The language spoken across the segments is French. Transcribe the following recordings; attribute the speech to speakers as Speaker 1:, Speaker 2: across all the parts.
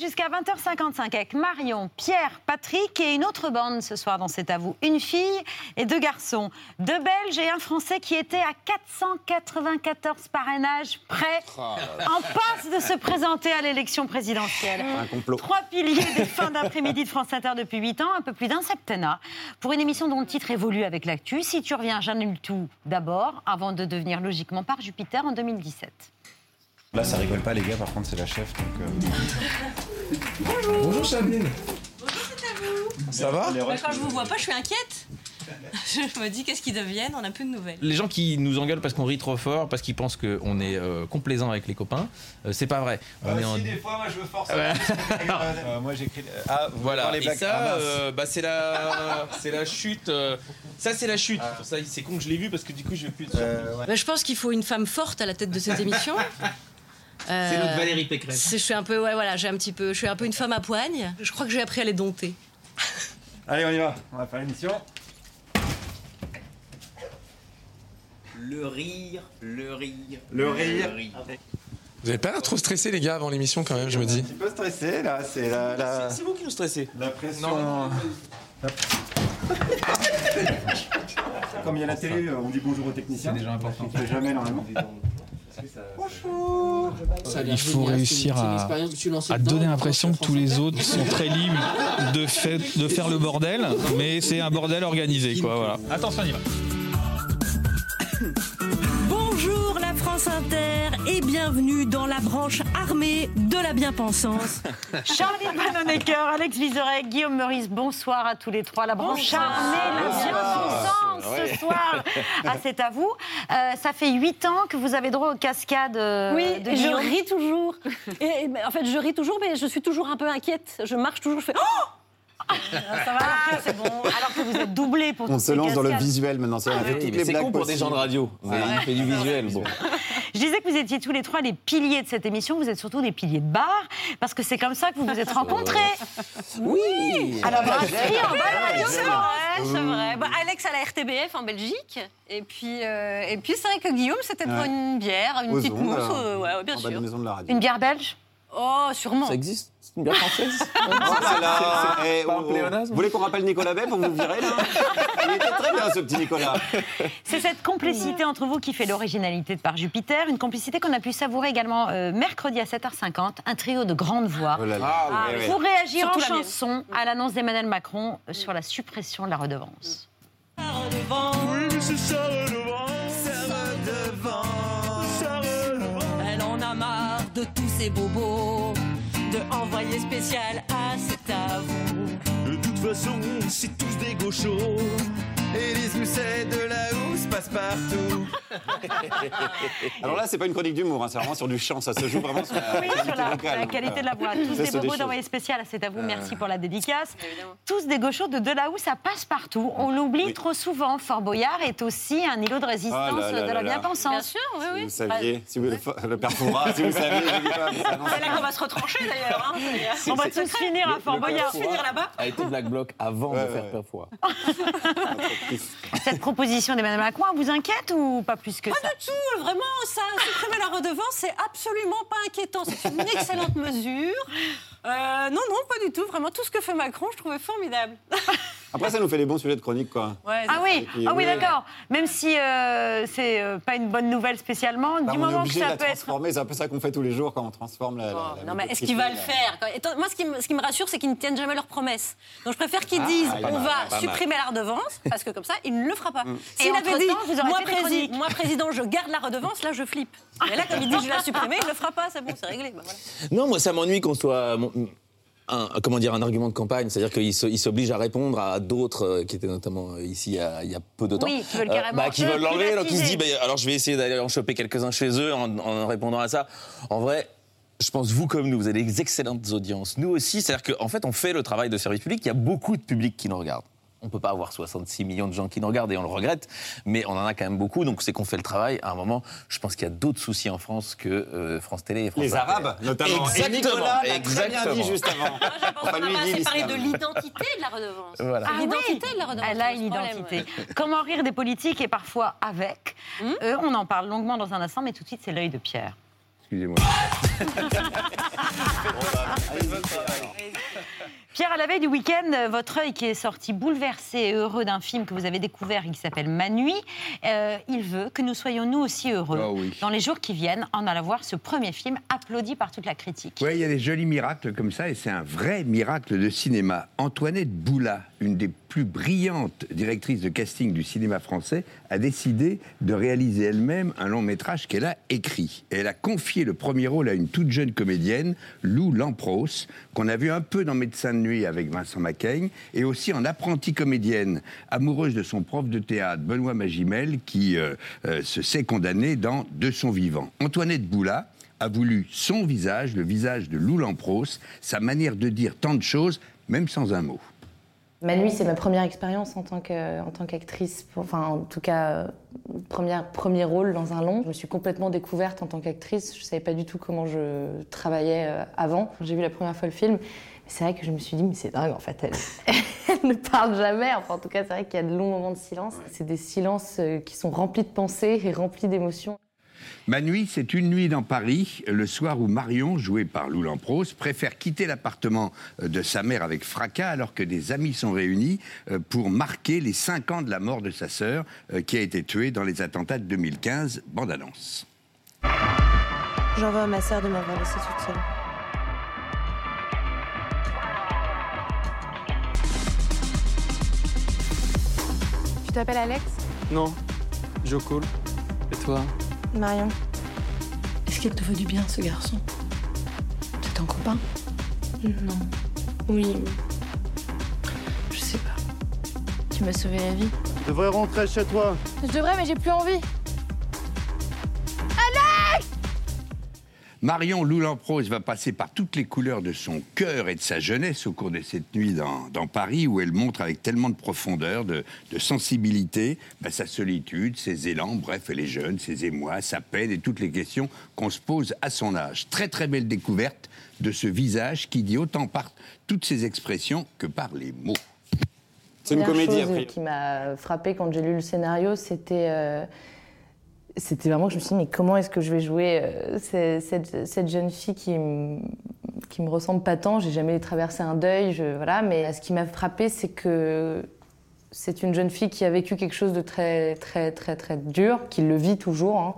Speaker 1: jusqu'à 20h55 avec Marion, Pierre, Patrick et une autre bande ce soir dans C'est à vous. Une fille et deux garçons, deux Belges et un Français qui étaient à 494 parrainages prêts, en passe de se présenter à l'élection présidentielle.
Speaker 2: Un complot.
Speaker 1: Trois piliers des fins d'après-midi de France Inter depuis 8 ans, un peu plus d'un septennat, pour une émission dont le titre évolue avec l'actu. Si tu reviens, j'annule tout d'abord, avant de devenir logiquement par Jupiter en 2017.
Speaker 2: Là, ça rigole pas, les gars, par contre, c'est la chef. Donc, euh,
Speaker 3: Bonjour Sabine.
Speaker 2: Ça va
Speaker 4: Bah, quand je vous vois pas, je suis inquiète. Je me dis qu'est-ce qu'ils deviennent, on n'a plus de nouvelles.
Speaker 3: Les gens qui nous engueulent parce qu'on rit trop fort, parce qu'ils pensent qu'on est euh, complaisant avec les copains, euh, c'est pas vrai. On est en-
Speaker 2: des fois, moi, je veux forcer.
Speaker 3: Ouais.
Speaker 2: Euh, moi, j'écris. Ah, vous
Speaker 3: Voilà, et ça,
Speaker 2: Ah,
Speaker 3: euh, bah, c'est la, c'est la chute. euh, ça, c'est la chute. Ça, c'est con que je l'ai vu parce que du coup, je vais plus.
Speaker 2: Euh, ouais.
Speaker 4: Bah, je pense qu'il faut une femme forte à la tête de cette émission.
Speaker 3: C'est notre
Speaker 4: Euh,
Speaker 3: Valérie Pécresse.
Speaker 4: Je suis un peu, ouais, voilà, j'ai un petit peu, je suis un peu une femme à poigne. Je crois que j'ai appris à les dompter.
Speaker 2: Allez, on y va. On va faire l'émission.
Speaker 5: Le rire, le rire.
Speaker 2: Le rire.
Speaker 6: Vous avez pas l'air trop stressé les gars avant l'émission quand même, je me
Speaker 2: Un
Speaker 6: dis.
Speaker 2: petit peu stressé, là. C'est la, la,
Speaker 3: C'est vous qui nous stressez.
Speaker 2: la pression. Comme il y a la télé, on dit bonjour aux techniciens. C'est déjà important. On fait jamais, normalement.
Speaker 7: Il faut réussir à, à donner l'impression que tous les autres sont très libres de, fait- de faire le bordel, mais c'est un bordel organisé, quoi. Voilà. Attention, on y va.
Speaker 8: Bonjour la France Inter et bienvenue dans la branche armée de la bien-pensance.
Speaker 1: Charlie Banonecker, Alex Vizorek, Guillaume Meurice, bonsoir à tous les trois. La branche armée, la bien-pensance ce soir. Ah, c'est à vous. Euh, ça fait huit ans que vous avez droit aux cascades euh,
Speaker 9: Oui,
Speaker 1: de
Speaker 9: je ris toujours. Et, et, mais en fait, je ris toujours, mais je suis toujours un peu inquiète. Je marche toujours, je fais Oh
Speaker 1: Ça va, c'est bon. Alors que vous êtes doublé pour
Speaker 2: On se lance dans le visuel maintenant. C'est on a fait toutes les
Speaker 5: C'est
Speaker 2: blagues
Speaker 5: con pour des gens de radio. Mais il fait du visuel. Bon.
Speaker 1: Je disais que vous étiez tous les trois les piliers de cette émission. Vous êtes surtout des piliers de bar, parce que c'est comme ça que vous vous êtes rencontrés.
Speaker 5: Oui.
Speaker 1: À la brasserie, en bas de radio, c'est vrai.
Speaker 9: C'est vrai. Bah, Alex à la RTBF en Belgique. Et puis, euh, et puis c'est vrai que Guillaume, c'était pour
Speaker 2: Ouais.
Speaker 9: une bière, une
Speaker 2: Aux
Speaker 9: petite
Speaker 2: ondes,
Speaker 9: mousse. euh, ouais, bien
Speaker 2: En bas de
Speaker 9: sûr.
Speaker 2: maison de la radio.
Speaker 1: Une bière belge?
Speaker 9: Oh, sûrement.
Speaker 5: Ça existe? C'est une bière française
Speaker 2: Oh là là Eh,
Speaker 5: pas un
Speaker 2: oh, oh.
Speaker 5: pléonasme
Speaker 2: Vous voulez qu'on rappelle Nicolas Bay pour vous virer, là Il était très bien, ce petit Nicolas.
Speaker 1: C'est cette complicité entre vous qui fait l'originalité de Par Jupiter, une complicité qu'on a pu savourer également euh, mercredi à 7h50, un trio de grandes voix.
Speaker 2: Oh là là.
Speaker 9: Ah,
Speaker 2: ouais, ouais.
Speaker 1: Pour réagir
Speaker 9: Surtout
Speaker 1: en
Speaker 9: la mienne.
Speaker 1: chanson à l'annonce d'Emmanuel Macron sur la suppression de la redevance.
Speaker 8: Elle en a marre de tous ces bobos, spécial à cet à vous.
Speaker 10: De toute façon, c'est tous des gauchos. Et les Gousset de la housse passent partout.
Speaker 2: Alors là, c'est pas une chronique d'humour, hein, c'est vraiment sur du chant, ça se joue vraiment sur la,
Speaker 1: Oui, sur la,
Speaker 2: vocale.
Speaker 1: la qualité de la voix. Tous des bobos d'envoyé spécial, c'est à vous, merci pour la dédicace. Tous des gauchos de Delahousse, ça passe partout. On l'oublie
Speaker 2: Oui.
Speaker 1: trop souvent. Fort Boyard est aussi un îlot de résistance
Speaker 2: Ah là là
Speaker 1: de la bien-pensance.
Speaker 9: Bien sûr, oui,
Speaker 2: Si
Speaker 9: oui.
Speaker 2: vous saviez, si vous, le père Fouras, si vous saviez,
Speaker 9: C'est là qu'on va se retrancher d'ailleurs. hein.
Speaker 1: On va tous finir à Fort
Speaker 2: le
Speaker 1: Boyard.
Speaker 9: Finir là-bas.
Speaker 5: A été Black Bloc avant
Speaker 2: Ouais,
Speaker 5: de faire
Speaker 2: ouais.
Speaker 5: Père.
Speaker 1: Cette proposition d'Emmanuel Macron vous inquiète ou pas plus que ça
Speaker 9: Tout, vraiment, ça, supprimer la redevance, c'est absolument pas inquiétant. C'est une excellente mesure. Euh, non, non, pas du tout. Vraiment, tout ce que fait Macron, je trouvais formidable.
Speaker 2: Après, ça nous fait des bons sujets de chronique, quoi.
Speaker 9: Ouais,
Speaker 1: Ah oui, ah oui,
Speaker 2: ouais.
Speaker 1: d'accord. Même si euh, c'est euh, pas une bonne nouvelle spécialement,
Speaker 2: Bah,
Speaker 1: du moment que
Speaker 2: obligé de
Speaker 1: ça
Speaker 2: la
Speaker 1: peut être.
Speaker 2: transformer, c'est un peu ça qu'on fait tous les jours quand on transforme la.
Speaker 9: Oh,
Speaker 2: la
Speaker 9: non, mais est-ce qu'il va le faire Moi, ce qui, me, ce qui me rassure, c'est qu'ils ne tiennent jamais leurs promesses. Donc, je préfère qu'ils
Speaker 2: Ah,
Speaker 9: disent on
Speaker 2: mal,
Speaker 9: va
Speaker 2: mal.
Speaker 9: supprimer la redevance, parce que comme ça, il ne le fera pas.
Speaker 2: Mm.
Speaker 9: S'il
Speaker 1: Et
Speaker 9: avait dit
Speaker 1: vous
Speaker 9: moi,
Speaker 1: fait des
Speaker 9: prési-
Speaker 1: chroniques.
Speaker 9: moi, président, je garde la redevance, là, je flippe. Mais là, comme il dit je vais la supprimer, il ne le fera pas, c'est bon, c'est réglé.
Speaker 5: Non, moi, ça m'ennuie qu'on soit. Un, comment dire, un argument de campagne, c'est-à-dire qu'il s'oblige à répondre à d'autres euh, qui étaient notamment euh, ici il y a, il y a peu de temps.
Speaker 1: Oui, qui veulent carrément
Speaker 5: bah, qui veulent l'enlever, donc il se dit, bah, alors je vais essayer d'aller en choper quelques-uns chez eux en, en répondant à ça. En vrai, je pense, vous comme nous, vous avez des excellentes audiences. Nous aussi, c'est-à-dire qu'en fait, on fait le travail de service public, il y a beaucoup de public qui nous regarde.
Speaker 11: On peut pas avoir 66 millions de gens qui nous regardent et on le regrette, mais on en a quand même beaucoup, donc c'est qu'on fait le travail. À un moment, je pense qu'il y a d'autres soucis en France que euh, France Télé et France
Speaker 12: Les Arabes, notamment.
Speaker 11: Exactement,
Speaker 12: Et Nicolas l'a très bien dit juste avant. Enfin, lui, dit
Speaker 4: parler de l'identité de la redevance.
Speaker 11: Voilà.
Speaker 1: Ah
Speaker 4: L'identité
Speaker 1: oui.
Speaker 4: de la redevance.
Speaker 1: Elle a une identité. Comment rire des politiques et parfois avec.
Speaker 4: Hmm
Speaker 1: Euh, on en parle longuement dans un instant, mais tout de suite, c'est l'œil de Pierre.
Speaker 13: Excusez-moi.
Speaker 1: Pierre, à la veille du week-end, euh, votre œil qui est sorti bouleversé et heureux d'un film que vous avez découvert et qui s'appelle Ma Nuit, euh, il veut que nous soyons nous aussi heureux
Speaker 13: Ah oui.
Speaker 1: dans les jours qui viennent en allant voir ce premier film applaudi par toute la critique.
Speaker 13: Oui, il y a des jolis miracles comme ça, et c'est un vrai miracle de cinéma. Antoinette Boula, une des plus brillantes directrices de casting du cinéma français, a décidé de réaliser elle-même un long métrage qu'elle a écrit. Elle a confié le premier rôle à une toute jeune comédienne, Lou Lampros, qu'on a vu un peu dans Médecin de nuit avec Vincent Macaigne, et aussi en apprentie comédienne, amoureuse de son prof de théâtre, Benoît Magimel, qui euh, euh, se sait condamné dans De son vivant. Antoinette Boula, a voulu son visage, le visage de Lou Lampros, sa manière de dire tant de choses, même sans un mot.
Speaker 14: Ma nuit, c'est ma première expérience en tant qu'actrice, enfin en tout cas euh, première, premier rôle dans un long. Je me suis complètement découverte en tant qu'actrice. Je savais pas du tout comment je travaillais avant. J'ai vu la première fois le film. C'est vrai que je me suis dit, mais c'est dingue en fait, elle, elle ne parle jamais. Enfin, en tout cas, c'est vrai qu'il y a de longs moments de silence. C'est des silences euh, qui sont remplis de pensées et remplis d'émotions.
Speaker 13: Ma nuit, c'est une nuit dans Paris, le soir où Marion, jouée par Lou Lampros, préfère quitter l'appartement euh, de sa mère avec fracas alors que des amis sont réunis euh, pour marquer les cinq ans de la mort de sa sœur qui a été tuée dans les attentats de 2015. Bande annonce.
Speaker 15: J'en veux à ma sœur de m'avoir laissée toute seule.
Speaker 16: Tu t'appelles Alex?
Speaker 17: Non, Joe Cool. Et toi?
Speaker 15: Marion.
Speaker 14: Est-ce qu'elle te veut du bien, ce garçon? C'est ton copain?
Speaker 15: Non. Oui. Je sais pas. Tu m'as sauvé la vie.
Speaker 17: Tu devrais rentrer chez toi.
Speaker 16: Je devrais, mais j'ai plus envie.
Speaker 13: Marion Lou Lampros va passer par toutes les couleurs de son cœur et de sa jeunesse au cours de cette nuit dans, dans Paris, où elle montre avec tellement de profondeur, de, de sensibilité, bah, sa solitude, ses élans, bref, elle est jeune, ses émois, sa peine et toutes les questions qu'on se pose à son âge. Très très belle découverte de ce visage qui dit autant par toutes ses expressions que par les mots.
Speaker 14: La première chose qui m'a frappée quand j'ai lu le scénario, c'était euh, c'était vraiment que je me suis dit mais comment est-ce que je vais jouer euh, ce- cette, cette jeune fille qui qui me ressemble pas tant? J'ai jamais traversé un deuil, voilà. Mais ce qui m'a frappée, c'est que c'est une jeune fille qui a vécu quelque chose de très très très très dur, qui le vit toujours hein,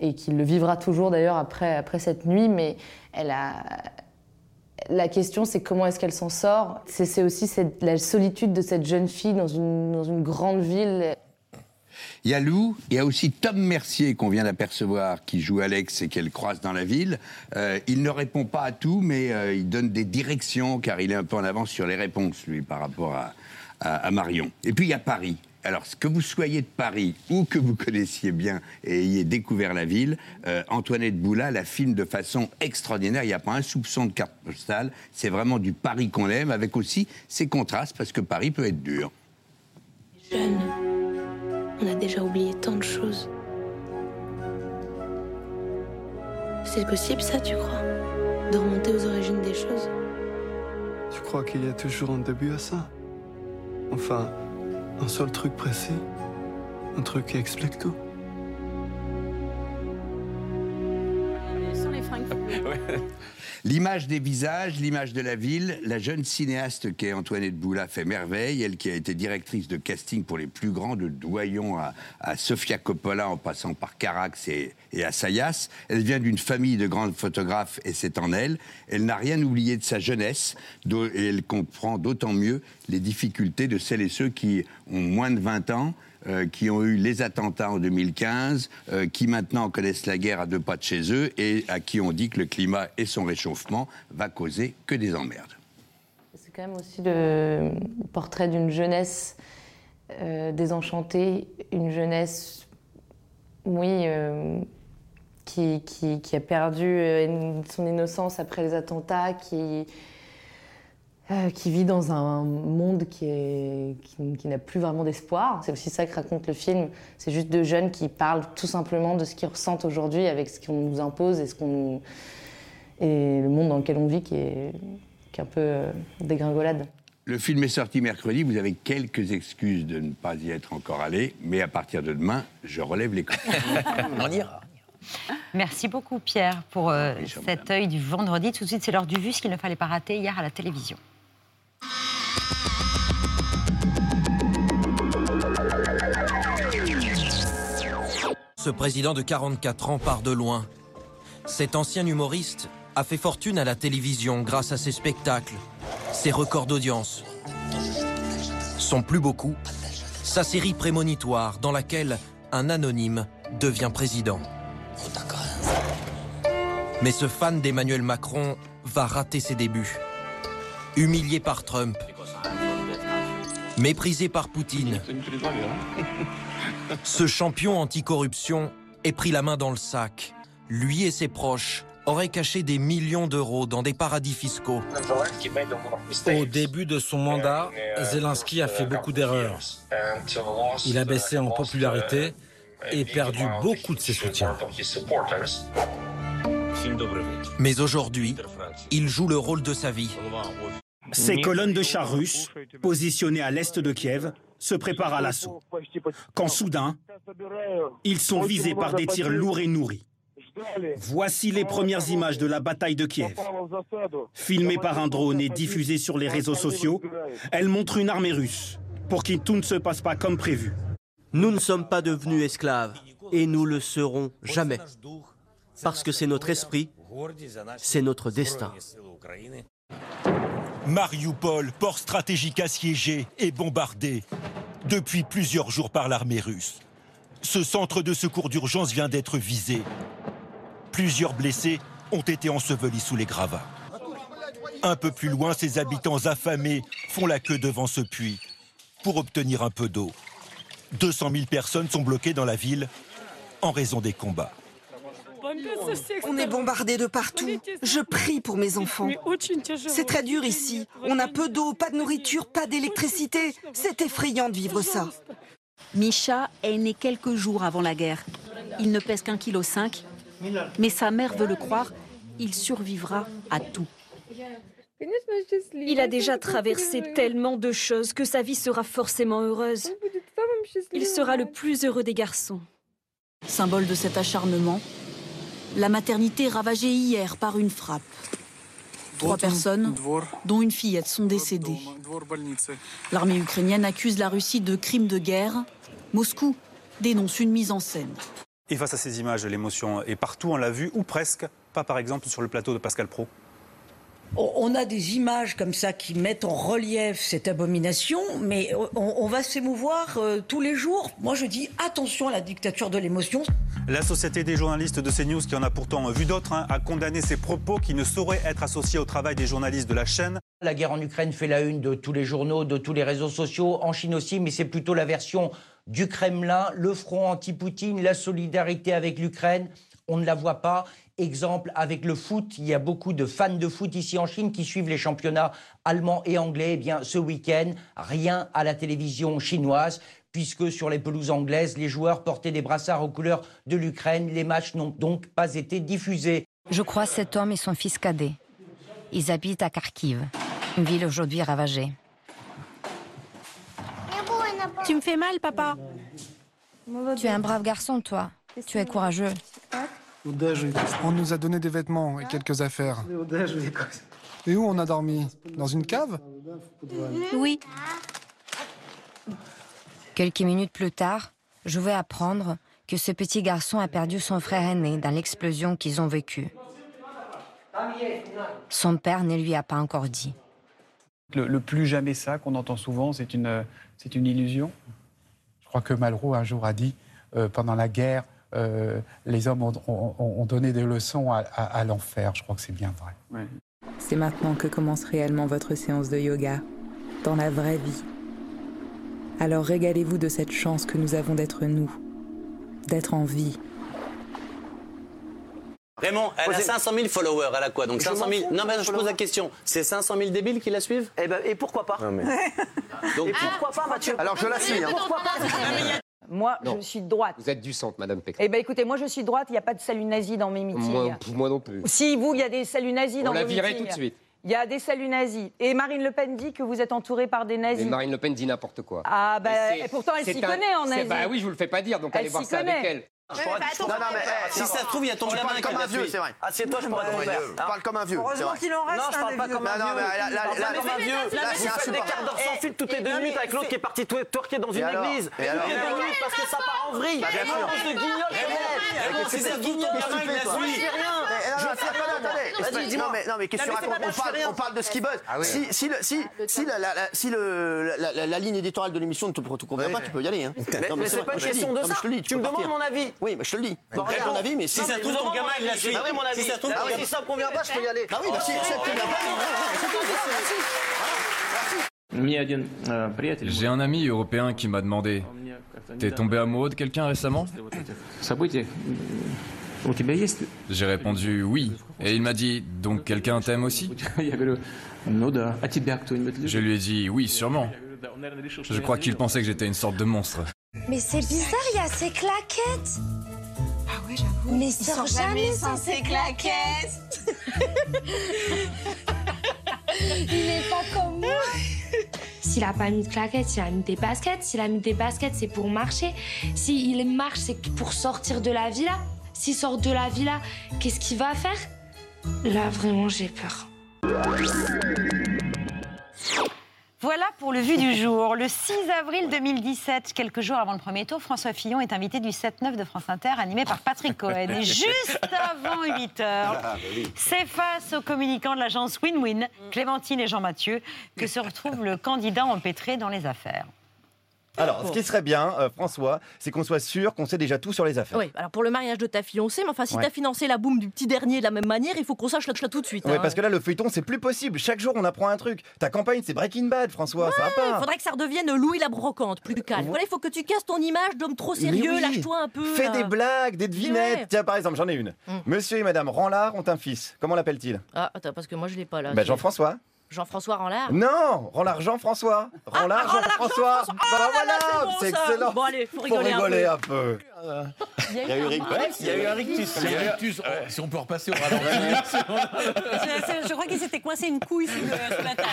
Speaker 14: et qui le vivra toujours d'ailleurs après après cette nuit. Mais elle a la question, c'est comment est-ce qu'elle s'en sort? C'est aussi cette- la solitude de cette jeune fille dans une, dans une grande ville.
Speaker 13: Il y a Lou, il y a aussi Tom Mercier qu'on vient d'apercevoir, qui joue Alex et qu'elle croise dans la ville. Euh, il ne répond pas à tout, mais euh, il donne des directions, car il est un peu en avance sur les réponses, lui, par rapport à, Marion. Et puis il y a Paris. Alors, que vous soyez de Paris ou que vous connaissiez bien et ayez découvert la ville, euh, Antoinette Boula la filme de façon extraordinaire. Il n'y a pas un soupçon de carte postale. C'est vraiment du Paris qu'on aime, avec aussi ses contrastes, parce que Paris peut être dur.
Speaker 15: Jeune. On a déjà oublié tant de choses. C'est possible ça, tu crois? De remonter aux origines des choses?
Speaker 17: Tu crois qu'il y a toujours un début à ça? Enfin, un seul truc précis? Un truc qui explique tout?
Speaker 13: L'image des visages, l'image de la ville, la jeune cinéaste qu'est Antoinette Boula fait merveille, elle qui a été directrice de casting pour les plus grands, de Doyon à, à Sofia Coppola en passant par Carax et, et Assayas. Elle vient d'une famille de grands photographes et c'est en elle. Elle n'a rien oublié de sa jeunesse et elle comprend d'autant mieux les difficultés de celles et ceux qui ont moins de 20 ans euh, qui ont eu les attentats en 2015, euh, qui maintenant connaissent la guerre à deux pas de chez eux et à qui on dit que le climat et son réchauffement va causer que des emmerdes.
Speaker 14: C'est quand même aussi le portrait d'une jeunesse euh, désenchantée, une jeunesse, oui, qui, qui- qui a perdu son innocence après les attentats, qui, euh, qui vit dans un monde qui, est, qui, qui n'a plus vraiment d'espoir. C'est aussi ça que raconte le film. C'est juste deux jeunes qui parlent tout simplement de ce qu'ils ressentent aujourd'hui avec ce qu'on nous impose et, ce qu'on nous... et le monde dans lequel on vit qui est, qui est un peu euh, dégringolade.
Speaker 13: Le film est sorti mercredi, vous avez quelques excuses de ne pas y être encore allé, mais à partir de demain, je relève les comptes.
Speaker 11: On ira.
Speaker 1: Merci beaucoup Pierre pour euh, cet œil du vendredi. Tout de suite, c'est l'heure du vu, ce qu'il ne fallait pas rater hier à la télévision.
Speaker 18: Ce président de 44 ans part de loin. Cet ancien humoriste a fait fortune à la télévision grâce à ses spectacles, ses records d'audience. Son plus beau coup, sa série prémonitoire dans laquelle un anonyme devient président. Mais ce fan d'Emmanuel Macron va rater ses débuts. Humilié par Trump, méprisé par Poutine, ce champion anticorruption est pris la main dans le sac. Lui et ses proches auraient caché des millions d'euros dans des paradis fiscaux.
Speaker 19: Au début de son mandat, Zelensky a fait beaucoup d'erreurs. Il a baissé en popularité et perdu beaucoup de ses soutiens.
Speaker 18: Mais aujourd'hui, il joue le rôle de sa vie.
Speaker 20: Ces colonnes de chars russes, positionnées à l'est de Kiev, se préparent à l'assaut. Quand soudain, ils sont visés par des tirs lourds et nourris. Voici les premières images de la bataille de Kiev. Filmées par un drone et diffusées sur les réseaux sociaux, elles montrent une armée russe pour qui tout ne se passe pas comme prévu.
Speaker 21: Nous ne sommes pas devenus esclaves et nous le serons jamais. Parce que c'est notre esprit, c'est notre destin.
Speaker 22: Mariupol, port stratégique assiégé et bombardé depuis plusieurs jours par l'armée russe. Ce centre de secours d'urgence vient d'être visé. Plusieurs blessés ont été ensevelis sous les gravats. Un peu plus loin, ces habitants affamés font la queue devant ce puits pour obtenir un peu d'eau. 200 000 personnes sont bloquées dans la ville en raison des combats.
Speaker 23: On est bombardé de partout. Je prie pour mes enfants. C'est très dur ici. On a peu d'eau, pas de nourriture, pas d'électricité. C'est effrayant de vivre ça.
Speaker 24: Misha est né quelques jours avant la guerre. Il ne pèse qu'un kilo cinq, mais sa mère veut le croire, il survivra à tout.
Speaker 25: Il a déjà traversé tellement de choses que sa vie sera forcément heureuse. Il sera le plus heureux des garçons.
Speaker 24: Symbole de cet acharnement, la maternité ravagée hier par une frappe. Trois personnes, dont une fillette, sont décédées. L'armée ukrainienne accuse la Russie de crimes de guerre. Moscou dénonce une mise en scène.
Speaker 26: Et face à ces images, l'émotion est partout, on l'a vu, ou presque, pas par exemple sur le plateau de Pascal Pro.
Speaker 27: On a des images comme ça qui mettent en relief cette abomination, mais on, on va s'émouvoir euh, tous les jours. Moi, je dis attention à la dictature de l'émotion.
Speaker 26: La Société des journalistes de CNews, qui en a pourtant vu d'autres, hein, a condamné ces propos qui ne sauraient être associés au travail des journalistes de la chaîne.
Speaker 28: La guerre en Ukraine fait la une de tous les journaux, de tous les réseaux sociaux, en Chine aussi, mais c'est plutôt la version du Kremlin, le front anti-Poutine, la solidarité avec l'Ukraine. On ne la voit pas. Exemple avec le foot, il y a beaucoup de fans de foot ici en Chine qui suivent les championnats allemands et anglais. Eh bien, ce week-end, rien à la télévision chinoise puisque sur les pelouses anglaises, les joueurs portaient des brassards aux couleurs de l'Ukraine. Les matchs n'ont donc pas été diffusés.
Speaker 29: Je crois cet homme et son fils cadet. Ils habitent à Kharkiv, une ville aujourd'hui ravagée.
Speaker 30: Tu me fais mal, papa.
Speaker 29: Tu es un brave garçon, toi. Tu es courageux.
Speaker 31: On nous a donné des vêtements et quelques affaires. Et où on a dormi Dans une cave
Speaker 29: Oui. Quelques minutes plus tard, je vais apprendre que ce petit garçon a perdu son frère aîné dans l'explosion qu'ils ont vécue. Son père ne lui a pas encore dit.
Speaker 32: Le, le plus jamais ça qu'on entend souvent, c'est une, c'est une illusion.
Speaker 33: Je crois que Malraux un jour a dit, euh, pendant la guerre, euh, les hommes ont, ont- ont donné des leçons à, à- à l'enfer. Je crois que c'est bien vrai.
Speaker 34: C'est maintenant que commence réellement votre séance de yoga, dans la vraie vie. Alors régalez-vous de cette chance que nous avons d'être nous, d'être en vie.
Speaker 35: Raymond, elle a 500 000 followers, elle a quoi Donc
Speaker 36: Je
Speaker 35: 500
Speaker 36: m'en
Speaker 35: 000.
Speaker 36: fous,
Speaker 35: Non, mais je pose la question. C'est 500 000 débiles qui la suivent?
Speaker 36: Eh ben, et pourquoi pas?
Speaker 35: Donc,
Speaker 36: Et pourquoi pas, Mathieu?
Speaker 37: Alors, je la suis, hein.
Speaker 36: Pourquoi pas?
Speaker 38: Moi,
Speaker 37: Non.
Speaker 38: je suis de droite.
Speaker 37: Vous êtes du centre, Madame Pécresse.
Speaker 38: Eh ben écoutez, moi je suis de droite, il n'y a pas de salut nazi dans mes meetings.
Speaker 37: Moi, moi non plus.
Speaker 38: Si, vous, il y a des saluts nazis
Speaker 37: On
Speaker 38: dans
Speaker 37: la
Speaker 38: vos
Speaker 37: virait
Speaker 38: meetings.
Speaker 37: tout de suite.
Speaker 38: Il y a des saluts nazis. Et Marine Le Pen dit que vous êtes entouré par des nazis.
Speaker 37: Mais Marine Le Pen dit n'importe quoi.
Speaker 38: Ah, bah,
Speaker 37: c'est-
Speaker 38: et pourtant, elle s'y
Speaker 37: un-
Speaker 38: connaît en nazi.
Speaker 37: Bah oui, je vous le fais pas dire, donc
Speaker 38: Elle
Speaker 37: allez voir ça avec elle.
Speaker 36: Non, non, mais eh,
Speaker 35: Si ça se trouve, il y a ton
Speaker 36: Tu
Speaker 35: gamin
Speaker 36: parles
Speaker 35: qui
Speaker 36: comme
Speaker 35: la
Speaker 36: un vieux, c'est vrai. Assieds-toi, je pourrais Ouais, faire. Tu parles comme un vieux.
Speaker 38: Heureusement
Speaker 36: c'est vrai.
Speaker 38: qu'il en reste,
Speaker 36: Non, je
Speaker 38: hein,
Speaker 36: parle
Speaker 38: des
Speaker 36: pas comme un
Speaker 38: Non,
Speaker 36: vieux.
Speaker 38: non, mais là, là,
Speaker 36: Je
Speaker 38: là,
Speaker 36: parle pas
Speaker 38: là,
Speaker 36: comme un vieux.
Speaker 38: là,
Speaker 36: Là, c'est
Speaker 38: vous faites des
Speaker 36: insupportable.
Speaker 38: quarts d'heure sans fil
Speaker 36: toutes les deux minutes avec l'autre qui est parti twer- twerker dans une alors église. Et alors Toutes les deux minutes parce que ça part en vrille. Bah, bien sûr. On se guignole comme elle. C'est il fais, la toi suit. Je fais rien. Je non, fais attendez, rien. attendez. Vas-y, Espèce- dis-moi. Non, mais, non, mais qu'est-ce que Non, tu mais c'est racontes? Pas on parle, je fais on parle de ce qui buzz. Ah oui. Si, si, le- si, si la, la- la- si le, la, la- la ligne éditoriale de l'émission ne te, te convient pas, tu peux y aller. Hein. Mais- Non, mais c'est vrai, pas une je te le question de Non, mais ça. Je te le dis. Tu peux me demandes mon avis. Oui, mais je te le dis. Bon, Regarde regarde. mon avis, mais si ça trouve, me
Speaker 35: ton gamin, il la suit.
Speaker 36: Ah oui, mon avis.
Speaker 35: Si ça trouve,
Speaker 36: Ah si ça me convient pas, je peux y aller. Ah oui, bah si, ça te convient pas. C'est tout, c'est tout.
Speaker 39: J'ai un ami européen qui m'a demandé T'es tombé amoureux de quelqu'un récemment? J'ai répondu oui. Et il m'a dit Donc quelqu'un t'aime aussi? Je lui ai dit oui, sûrement. Je crois qu'il pensait que j'étais une sorte de monstre.
Speaker 40: Mais c'est bizarre, il y a ces claquettes. Ah ouais, j'avoue. Mais il sort jamais sans ses claquettes. il est pas comme moi.
Speaker 41: S'il a pas mis de claquettes, il a mis des baskets. S'il a mis des baskets, c'est pour marcher. S'il marche, c'est pour sortir de la villa. S'il sort de la villa, qu'est-ce qu'il va faire? Là, vraiment, j'ai peur.
Speaker 1: Voilà pour le vu du jour. Le 6 avril 2017, quelques jours avant le premier tour, François Fillon est invité du 7-9 de France Inter, animé par Patrick Cohen. Et juste avant 8 heures,
Speaker 36: Ah, bah
Speaker 1: c'est face aux communicants de l'agence Win-Win, Clémentine et Jean Mathieu, que se retrouve le candidat empêtré dans les affaires.
Speaker 42: Alors, ce qui serait bien, euh, François, c'est qu'on soit sûr qu'on sait déjà tout sur les affaires.
Speaker 30: Oui, alors pour le mariage de ta fiancée, mais enfin, si
Speaker 42: Ouais.
Speaker 30: t'as financé la boum du petit dernier de la même manière, il faut qu'on sache là tout de suite.
Speaker 42: Ouais,
Speaker 30: hein.
Speaker 42: parce que là, le feuilleton, c'est plus possible. Chaque jour, on apprend un truc. Ta campagne, c'est Breaking Bad, François, ça va
Speaker 30: Il
Speaker 42: pas.
Speaker 30: faudrait que ça redevienne Louis la brocante, plus calme. Voilà, il faut que tu casses ton image d'homme trop sérieux,
Speaker 42: oui.
Speaker 30: lâche-toi un peu.
Speaker 42: Fais
Speaker 30: là.
Speaker 42: des blagues, des devinettes.
Speaker 30: Ouais.
Speaker 42: Tiens, par exemple, j'en ai une.
Speaker 30: Mm.
Speaker 42: Monsieur et Madame Ranlard ont un fils. Comment l'appelle-t-il?
Speaker 30: Ah, attends, parce que moi je l'ai pas là.
Speaker 42: bah, Jean-François.
Speaker 30: Jean-François Ranlard.
Speaker 42: Non Ranlard Jean-François. Ranlard
Speaker 30: Ranlard
Speaker 42: Jean-François.
Speaker 30: Jean-François.
Speaker 42: Bah,
Speaker 30: Ah,
Speaker 42: voilà,
Speaker 30: là, c'est
Speaker 42: excellent.
Speaker 30: Bon, allez, faut
Speaker 42: Faut
Speaker 30: rigoler un peu. Il y a
Speaker 42: eu Rick- ouais, il y a eu un rictus.
Speaker 43: Il y a eu un rictus. Oh, si on peut repasser au ralenti.
Speaker 30: je, je crois qu'il s'était coincé une couille sous la table.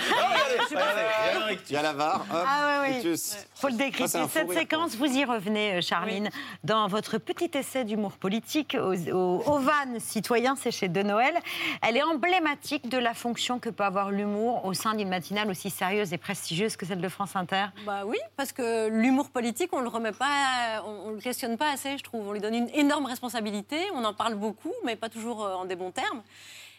Speaker 42: Il y a la VAR. hop,
Speaker 1: Ah oui, oui.
Speaker 42: rictus.
Speaker 1: faut le
Speaker 42: fou
Speaker 1: Cette séquence, vous y revenez, euh, Charline, dans votre petit essai d'humour politique au, au, au Van Citoyen, c'est chez De Noël. Elle est emblématique de la fonction que peut avoir l'humour au sein d'une matinale aussi sérieuse et prestigieuse que celle de France Inter.
Speaker 9: Bah oui, parce que l'humour politique, on le remet pas, on, on le questionne pas assez, je trouve. On lui donne une énorme responsabilité, on en parle beaucoup, mais pas toujours euh, en des bons termes.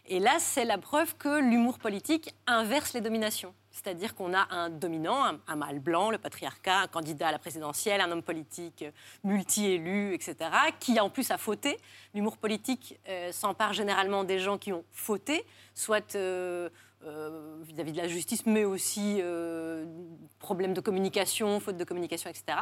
Speaker 9: Et là, c'est la preuve que l'humour politique inverse les dominations. C'est-à-dire qu'on a un dominant, un, mâle blanc, le patriarcat, un candidat à la présidentielle, un homme politique euh, multi-élu, etc., qui en plus a fauté. L'humour politique euh, s'empare généralement des gens qui ont fauté, soit euh, vis-à-vis de la justice, mais aussi euh, problèmes de communication, faute de communication, etc.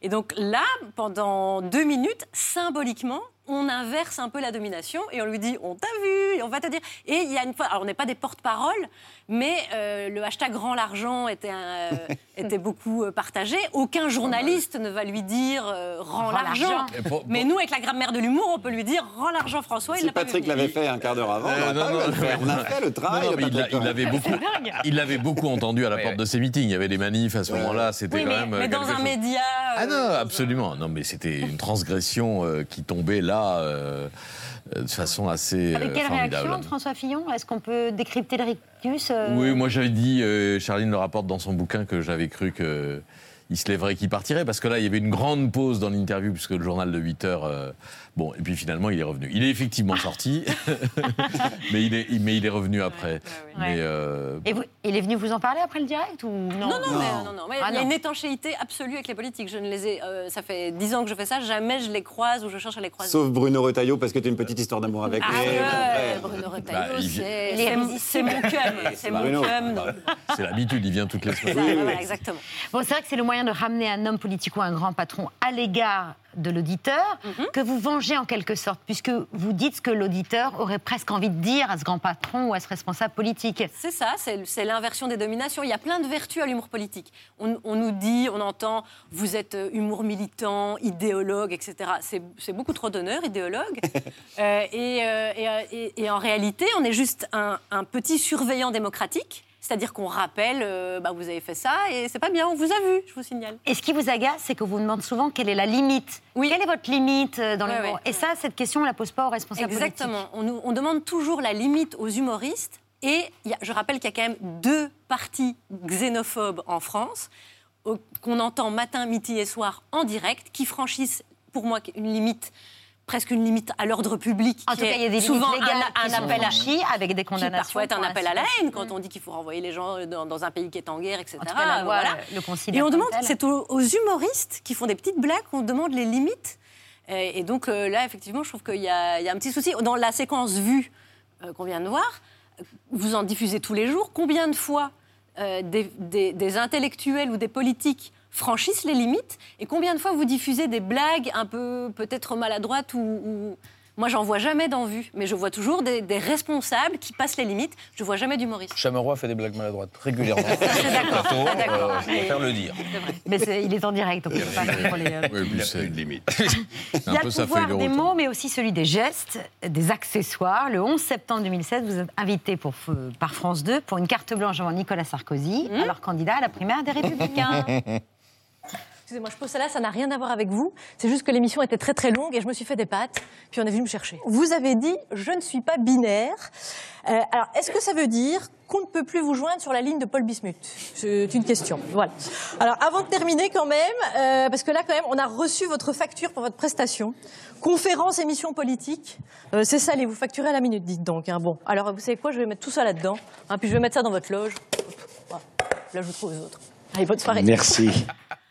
Speaker 9: Et donc là, pendant deux minutes, symboliquement, on inverse un peu la domination et on lui dit on t'a vu, et on va te dire. Et il y a une fois, alors on n'est pas des porte-parole, mais euh, le hashtag rend l'argent était, un- euh, était beaucoup euh, partagé. Aucun journaliste ne va lui dire euh, rends
Speaker 1: Rends
Speaker 9: l'argent. Mais nous, avec la grammaire de l'humour, on peut lui dire rends l'argent François. il
Speaker 44: Patrick l'avait fait un quart d'heure avant, on
Speaker 43: Euh, non, non,
Speaker 44: faire. A fait le travail
Speaker 43: Non, non,
Speaker 44: de
Speaker 43: mais il l'avait beaucoup,
Speaker 9: dingue.
Speaker 43: il l'avait beaucoup entendu à la porte de ses meetings. Il y avait des manifs à ce moment-là. C'était
Speaker 9: Oui,
Speaker 43: quand
Speaker 9: mais,
Speaker 43: même.
Speaker 9: mais dans un
Speaker 43: chose.
Speaker 9: média.
Speaker 43: Ah non, absolument. Non, mais c'était une transgression euh, qui tombait là euh, euh, de façon assez
Speaker 1: Avec
Speaker 43: euh,
Speaker 1: quelle
Speaker 43: formidable.
Speaker 1: réaction, François Fillon? Est-ce qu'on peut décrypter le rictus euh,
Speaker 43: Oui, moi j'avais dit, Charline le rapporte dans son bouquin, que j'avais cru que il se lèverait, qu'il partirait, parce que là, il y avait une grande pause dans l'interview, puisque le journal de 8 heures. Bon, et puis finalement, il est revenu. Il est effectivement sorti, mais, il est, mais il est revenu après. Mais, euh,
Speaker 1: Et vous- il est venu vous en parler après le direct ou non
Speaker 9: Non, non, mais, non, non, mais
Speaker 1: Ah
Speaker 9: il y a une étanchéité absolue avec les politiques. Je ne les ai, euh, ça fait dix ans que je fais ça, jamais je les croise ou je cherche à les croiser.
Speaker 44: Sauf Bruno Retailleau, parce que tu as une petite histoire d'amour avec
Speaker 9: Ah
Speaker 44: lui.
Speaker 9: ouais,
Speaker 44: Après,
Speaker 9: Bruno
Speaker 43: Bah,
Speaker 9: Retailleau,
Speaker 43: il-
Speaker 9: c'est-
Speaker 1: Il
Speaker 9: mon cum, c'est mon donc-
Speaker 43: c'est l'habitude, il vient toutes les semaines.
Speaker 9: voilà, exactement.
Speaker 1: Bon, c'est vrai que c'est le moyen moyen de ramener un homme politique ou un grand patron à l'égard de l'auditeur
Speaker 9: Mhm.
Speaker 1: que vous vengez en quelque sorte, puisque vous dites ce que l'auditeur aurait presque envie de dire à ce grand patron ou à ce responsable politique.
Speaker 9: C'est ça, c'est l'inversion des dominations. Il y a plein de vertus à l'humour politique. On, on nous dit, on entend, vous êtes euh, humour militant, idéologue, etc. C'est beaucoup trop d'honneur, idéologue. Euh, et, euh, et, et- et en réalité, on est juste un, un petit surveillant démocratique. C'est-à-dire qu'on rappelle, euh, bah, vous avez fait ça et c'est pas bien, on vous a vu, je vous signale.
Speaker 1: Et ce qui vous agace, c'est que vous demandez souvent quelle est la limite. Quelle est votre limite euh, dans
Speaker 9: Ouais,
Speaker 1: l'humour
Speaker 9: ouais.
Speaker 1: Et ça, cette question, on la pose pas aux responsables
Speaker 9: Exactement. On, nous- on demande toujours la limite aux humoristes. Et il y a- je rappelle qu'il y a quand même deux partis xénophobes en France qu'on entend matin, midi et soir en direct, qui franchissent pour moi une limite presque une limite à l'ordre public.
Speaker 1: En
Speaker 9: qui
Speaker 1: tout cas, il y a des limites
Speaker 9: souvent
Speaker 1: légales
Speaker 9: un, appel à
Speaker 1: franchies avec des condamnations
Speaker 9: parfois est un appel à la haine quand on dit qu'il faut renvoyer les gens dans, dans un pays qui est en guerre, etc.
Speaker 1: En tout cas, la loi
Speaker 9: Voilà.
Speaker 1: le considère
Speaker 9: Et on demande, c'est aux, aux humoristes qui font des petites blagues qu'on demande les limites. Et, et donc euh, là, effectivement, je trouve qu'il y, a il y a un petit souci. Dans la séquence vue euh, qu'on vient de voir, euh, vous en diffusez tous les jours. Combien de fois euh, des, des- des intellectuels ou des politiques franchissent les limites Et combien de fois vous diffusez des blagues un peu peut-être maladroites ou... ou- Moi, j'en vois jamais dans vue, mais je vois toujours des, des responsables qui passent les limites. Je vois jamais d'humoristes.
Speaker 5: Chameroy fait des blagues maladroites régulièrement.
Speaker 1: d'accord.
Speaker 5: Euh, je préfère le dire.
Speaker 1: Mais il est en direct, donc on peut pas suivre les, euh,
Speaker 43: Oui, puis c'est une limite.
Speaker 1: Il y a le pouvoir des mots, mais aussi celui des gestes, des accessoires. Le 11 septembre 2016, vous êtes invité pour, par France 2 pour une carte blanche devant Nicolas Sarkozy,
Speaker 9: Mmh.
Speaker 1: alors candidat à la primaire des Républicains.
Speaker 45: Excusez-moi, je pose ça là, ça n'a rien à voir avec vous. C'est juste que l'émission était très très longue et je me suis fait des pattes, puis on est venu me chercher. Vous avez dit je ne suis pas binaire. Euh, alors, est-ce que ça veut dire qu'on ne peut plus vous joindre sur la ligne de Paul Bismuth? C'est une question. Voilà. Alors, avant de terminer quand même, euh, parce que là quand même, on a reçu votre facture pour votre prestation. Conférence, émission politique. Euh, c'est salé, vous facturez à la minute, dites donc. hein. Bon, alors vous savez quoi, je vais mettre tout ça là-dedans, hein, puis je vais mettre ça dans votre loge. Voilà. Là, je vous trouve aux autres. Allez, bonne soirée.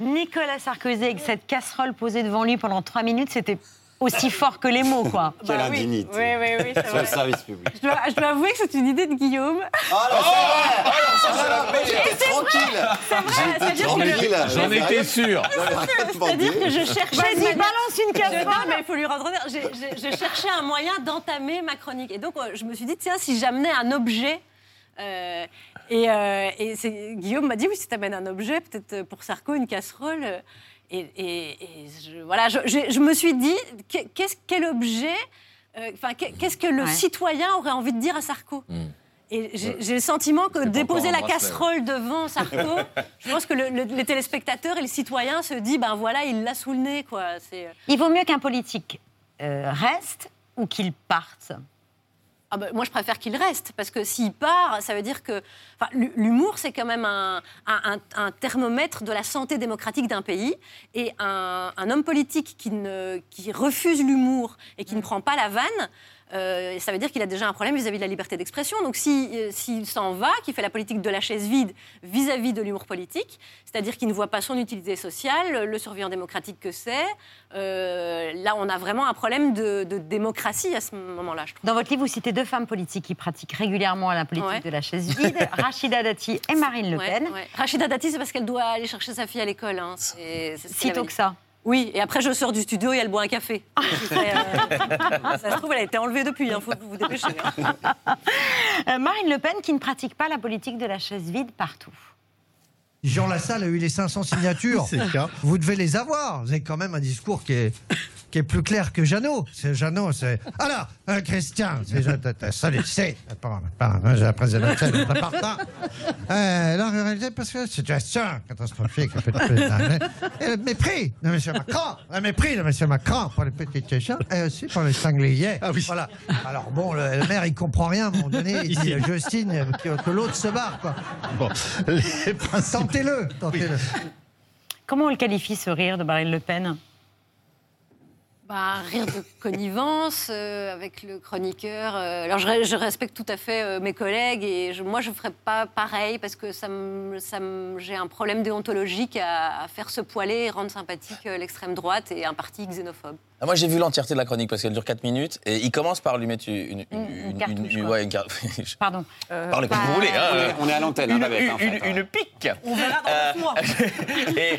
Speaker 1: Nicolas Sarkozy, avec cette casserole posée devant lui pendant trois minutes, c'était aussi fort que les mots, quoi.
Speaker 44: Quelle
Speaker 9: Bah oui.
Speaker 44: indignité.
Speaker 9: Oui, oui, oui, c'est
Speaker 44: Sur le service public.
Speaker 9: Je dois, je dois avouer que c'est une idée de Guillaume.
Speaker 44: Oh là, c'est vrai J'étais tranquille
Speaker 9: C'est vrai,
Speaker 44: J'étais
Speaker 9: c'est-à-dire que
Speaker 44: tranquille
Speaker 9: je-
Speaker 43: J'en étais sûr.
Speaker 9: C'est-à-dire que je cherchais.
Speaker 1: Vas-y,
Speaker 9: manière-
Speaker 1: balance une casserole.
Speaker 9: Je- Non, mais il faut lui rendre honneur. J'ai- Je cherchais un moyen d'entamer ma chronique. Et donc, euh, je me suis dit, tiens, si j'amenais un objet. euh, et euh, et Guillaume m'a dit, oui, si tu amènes un objet, peut-être euh, pour Sarko, une casserole. Et, et- et je, voilà, je, je- je me suis dit, que- qu'est-ce, quel objet, euh, enfin, qu'est- qu'est-ce que le
Speaker 1: Ouais.
Speaker 9: citoyen aurait envie de dire à Sarko Et j'ai le sentiment que déposer la casserole devant Sarko, je pense que le- le- les téléspectateurs et les citoyens se disent, ben voilà, il l'a sous le nez, quoi. C'est...
Speaker 1: Il vaut mieux qu'un politique euh, reste ou qu'il parte?
Speaker 9: Ah ben, moi, je préfère qu'il reste, parce que s'il part, ça veut dire que... enfin, L'humour, c'est quand même un, un- un- un thermomètre de la santé démocratique d'un pays. Et un, un homme politique qui, ne, qui refuse l'humour et qui ne prend pas la vanne, euh, ça veut dire qu'il a déjà un problème vis-à-vis de la liberté d'expression. Donc si, euh, s'il s'en va, qu'il fait la politique de la chaise vide vis-à-vis de l'humour politique, c'est-à-dire qu'il ne voit pas son utilité sociale, le surveillant démocratique que c'est, euh, là, on a vraiment un problème de, de démocratie à ce moment-là, je trouve.
Speaker 1: Dans votre livre, vous citez deux femmes politiques qui pratiquent régulièrement la politique
Speaker 9: Ouais.
Speaker 1: de la chaise vide, Rachida Dati et Marine Le Pen.
Speaker 9: ouais. Rachida Dati, c'est parce qu'elle doit aller chercher sa fille à l'école. Hein.
Speaker 1: Sitôt que ça.
Speaker 9: Oui, et après je sors du studio et elle boit un café. Fais, euh, ça se trouve, elle a été enlevée depuis, il faut vous dépêcher. hein.
Speaker 1: Euh, Marine Le Pen qui ne pratique pas la politique de la chaise vide partout.
Speaker 46: Jean Lassalle a eu les 500 signatures. Vous devez les avoir. Vous avez quand même un discours qui est, qui est plus clair que Jeannot. C'est Jeannot, c'est. Alors, euh, Christian, c'est j'ai la présidentielle, prépare ça. Euh, la réalité, parce que situation catastrophique, un Et le mépris de M. Macron, le mépris de M. Macron pour les petites gens et aussi pour les sangliers. Voilà. Alors bon, le, le maire, il comprend rien à un moment donné. Il dit, euh, Justine, euh, que, que l'autre se barre, quoi.
Speaker 47: Bon, les
Speaker 46: Tentez-le, tentez-le.
Speaker 1: Comment on le qualifie ce rire de Marine Le Pen?
Speaker 9: Bah, un rire de connivence euh, avec le chroniqueur. euh, alors, je, re- je respecte tout à fait euh, mes collègues et je- moi, je ne ferais pas pareil parce que ça ça j'ai un problème déontologique à, à faire se poiler et rendre sympathique euh, l'extrême droite et un parti xénophobe.
Speaker 5: Ah, moi, j'ai vu l'entièreté de la chronique parce qu'elle dure 4 minutes et il commence par lui mettre une, une,
Speaker 1: Une cartouche, quoi.
Speaker 5: ouais, une carte-
Speaker 1: Pardon.
Speaker 5: Parlez comme vous voulez. hein,
Speaker 2: On est- à l'antenne, hein,
Speaker 5: une,
Speaker 2: Babette,
Speaker 5: une,
Speaker 2: en fait,
Speaker 5: une-
Speaker 2: hein.
Speaker 5: une pique.
Speaker 38: On verra dans le
Speaker 5: et,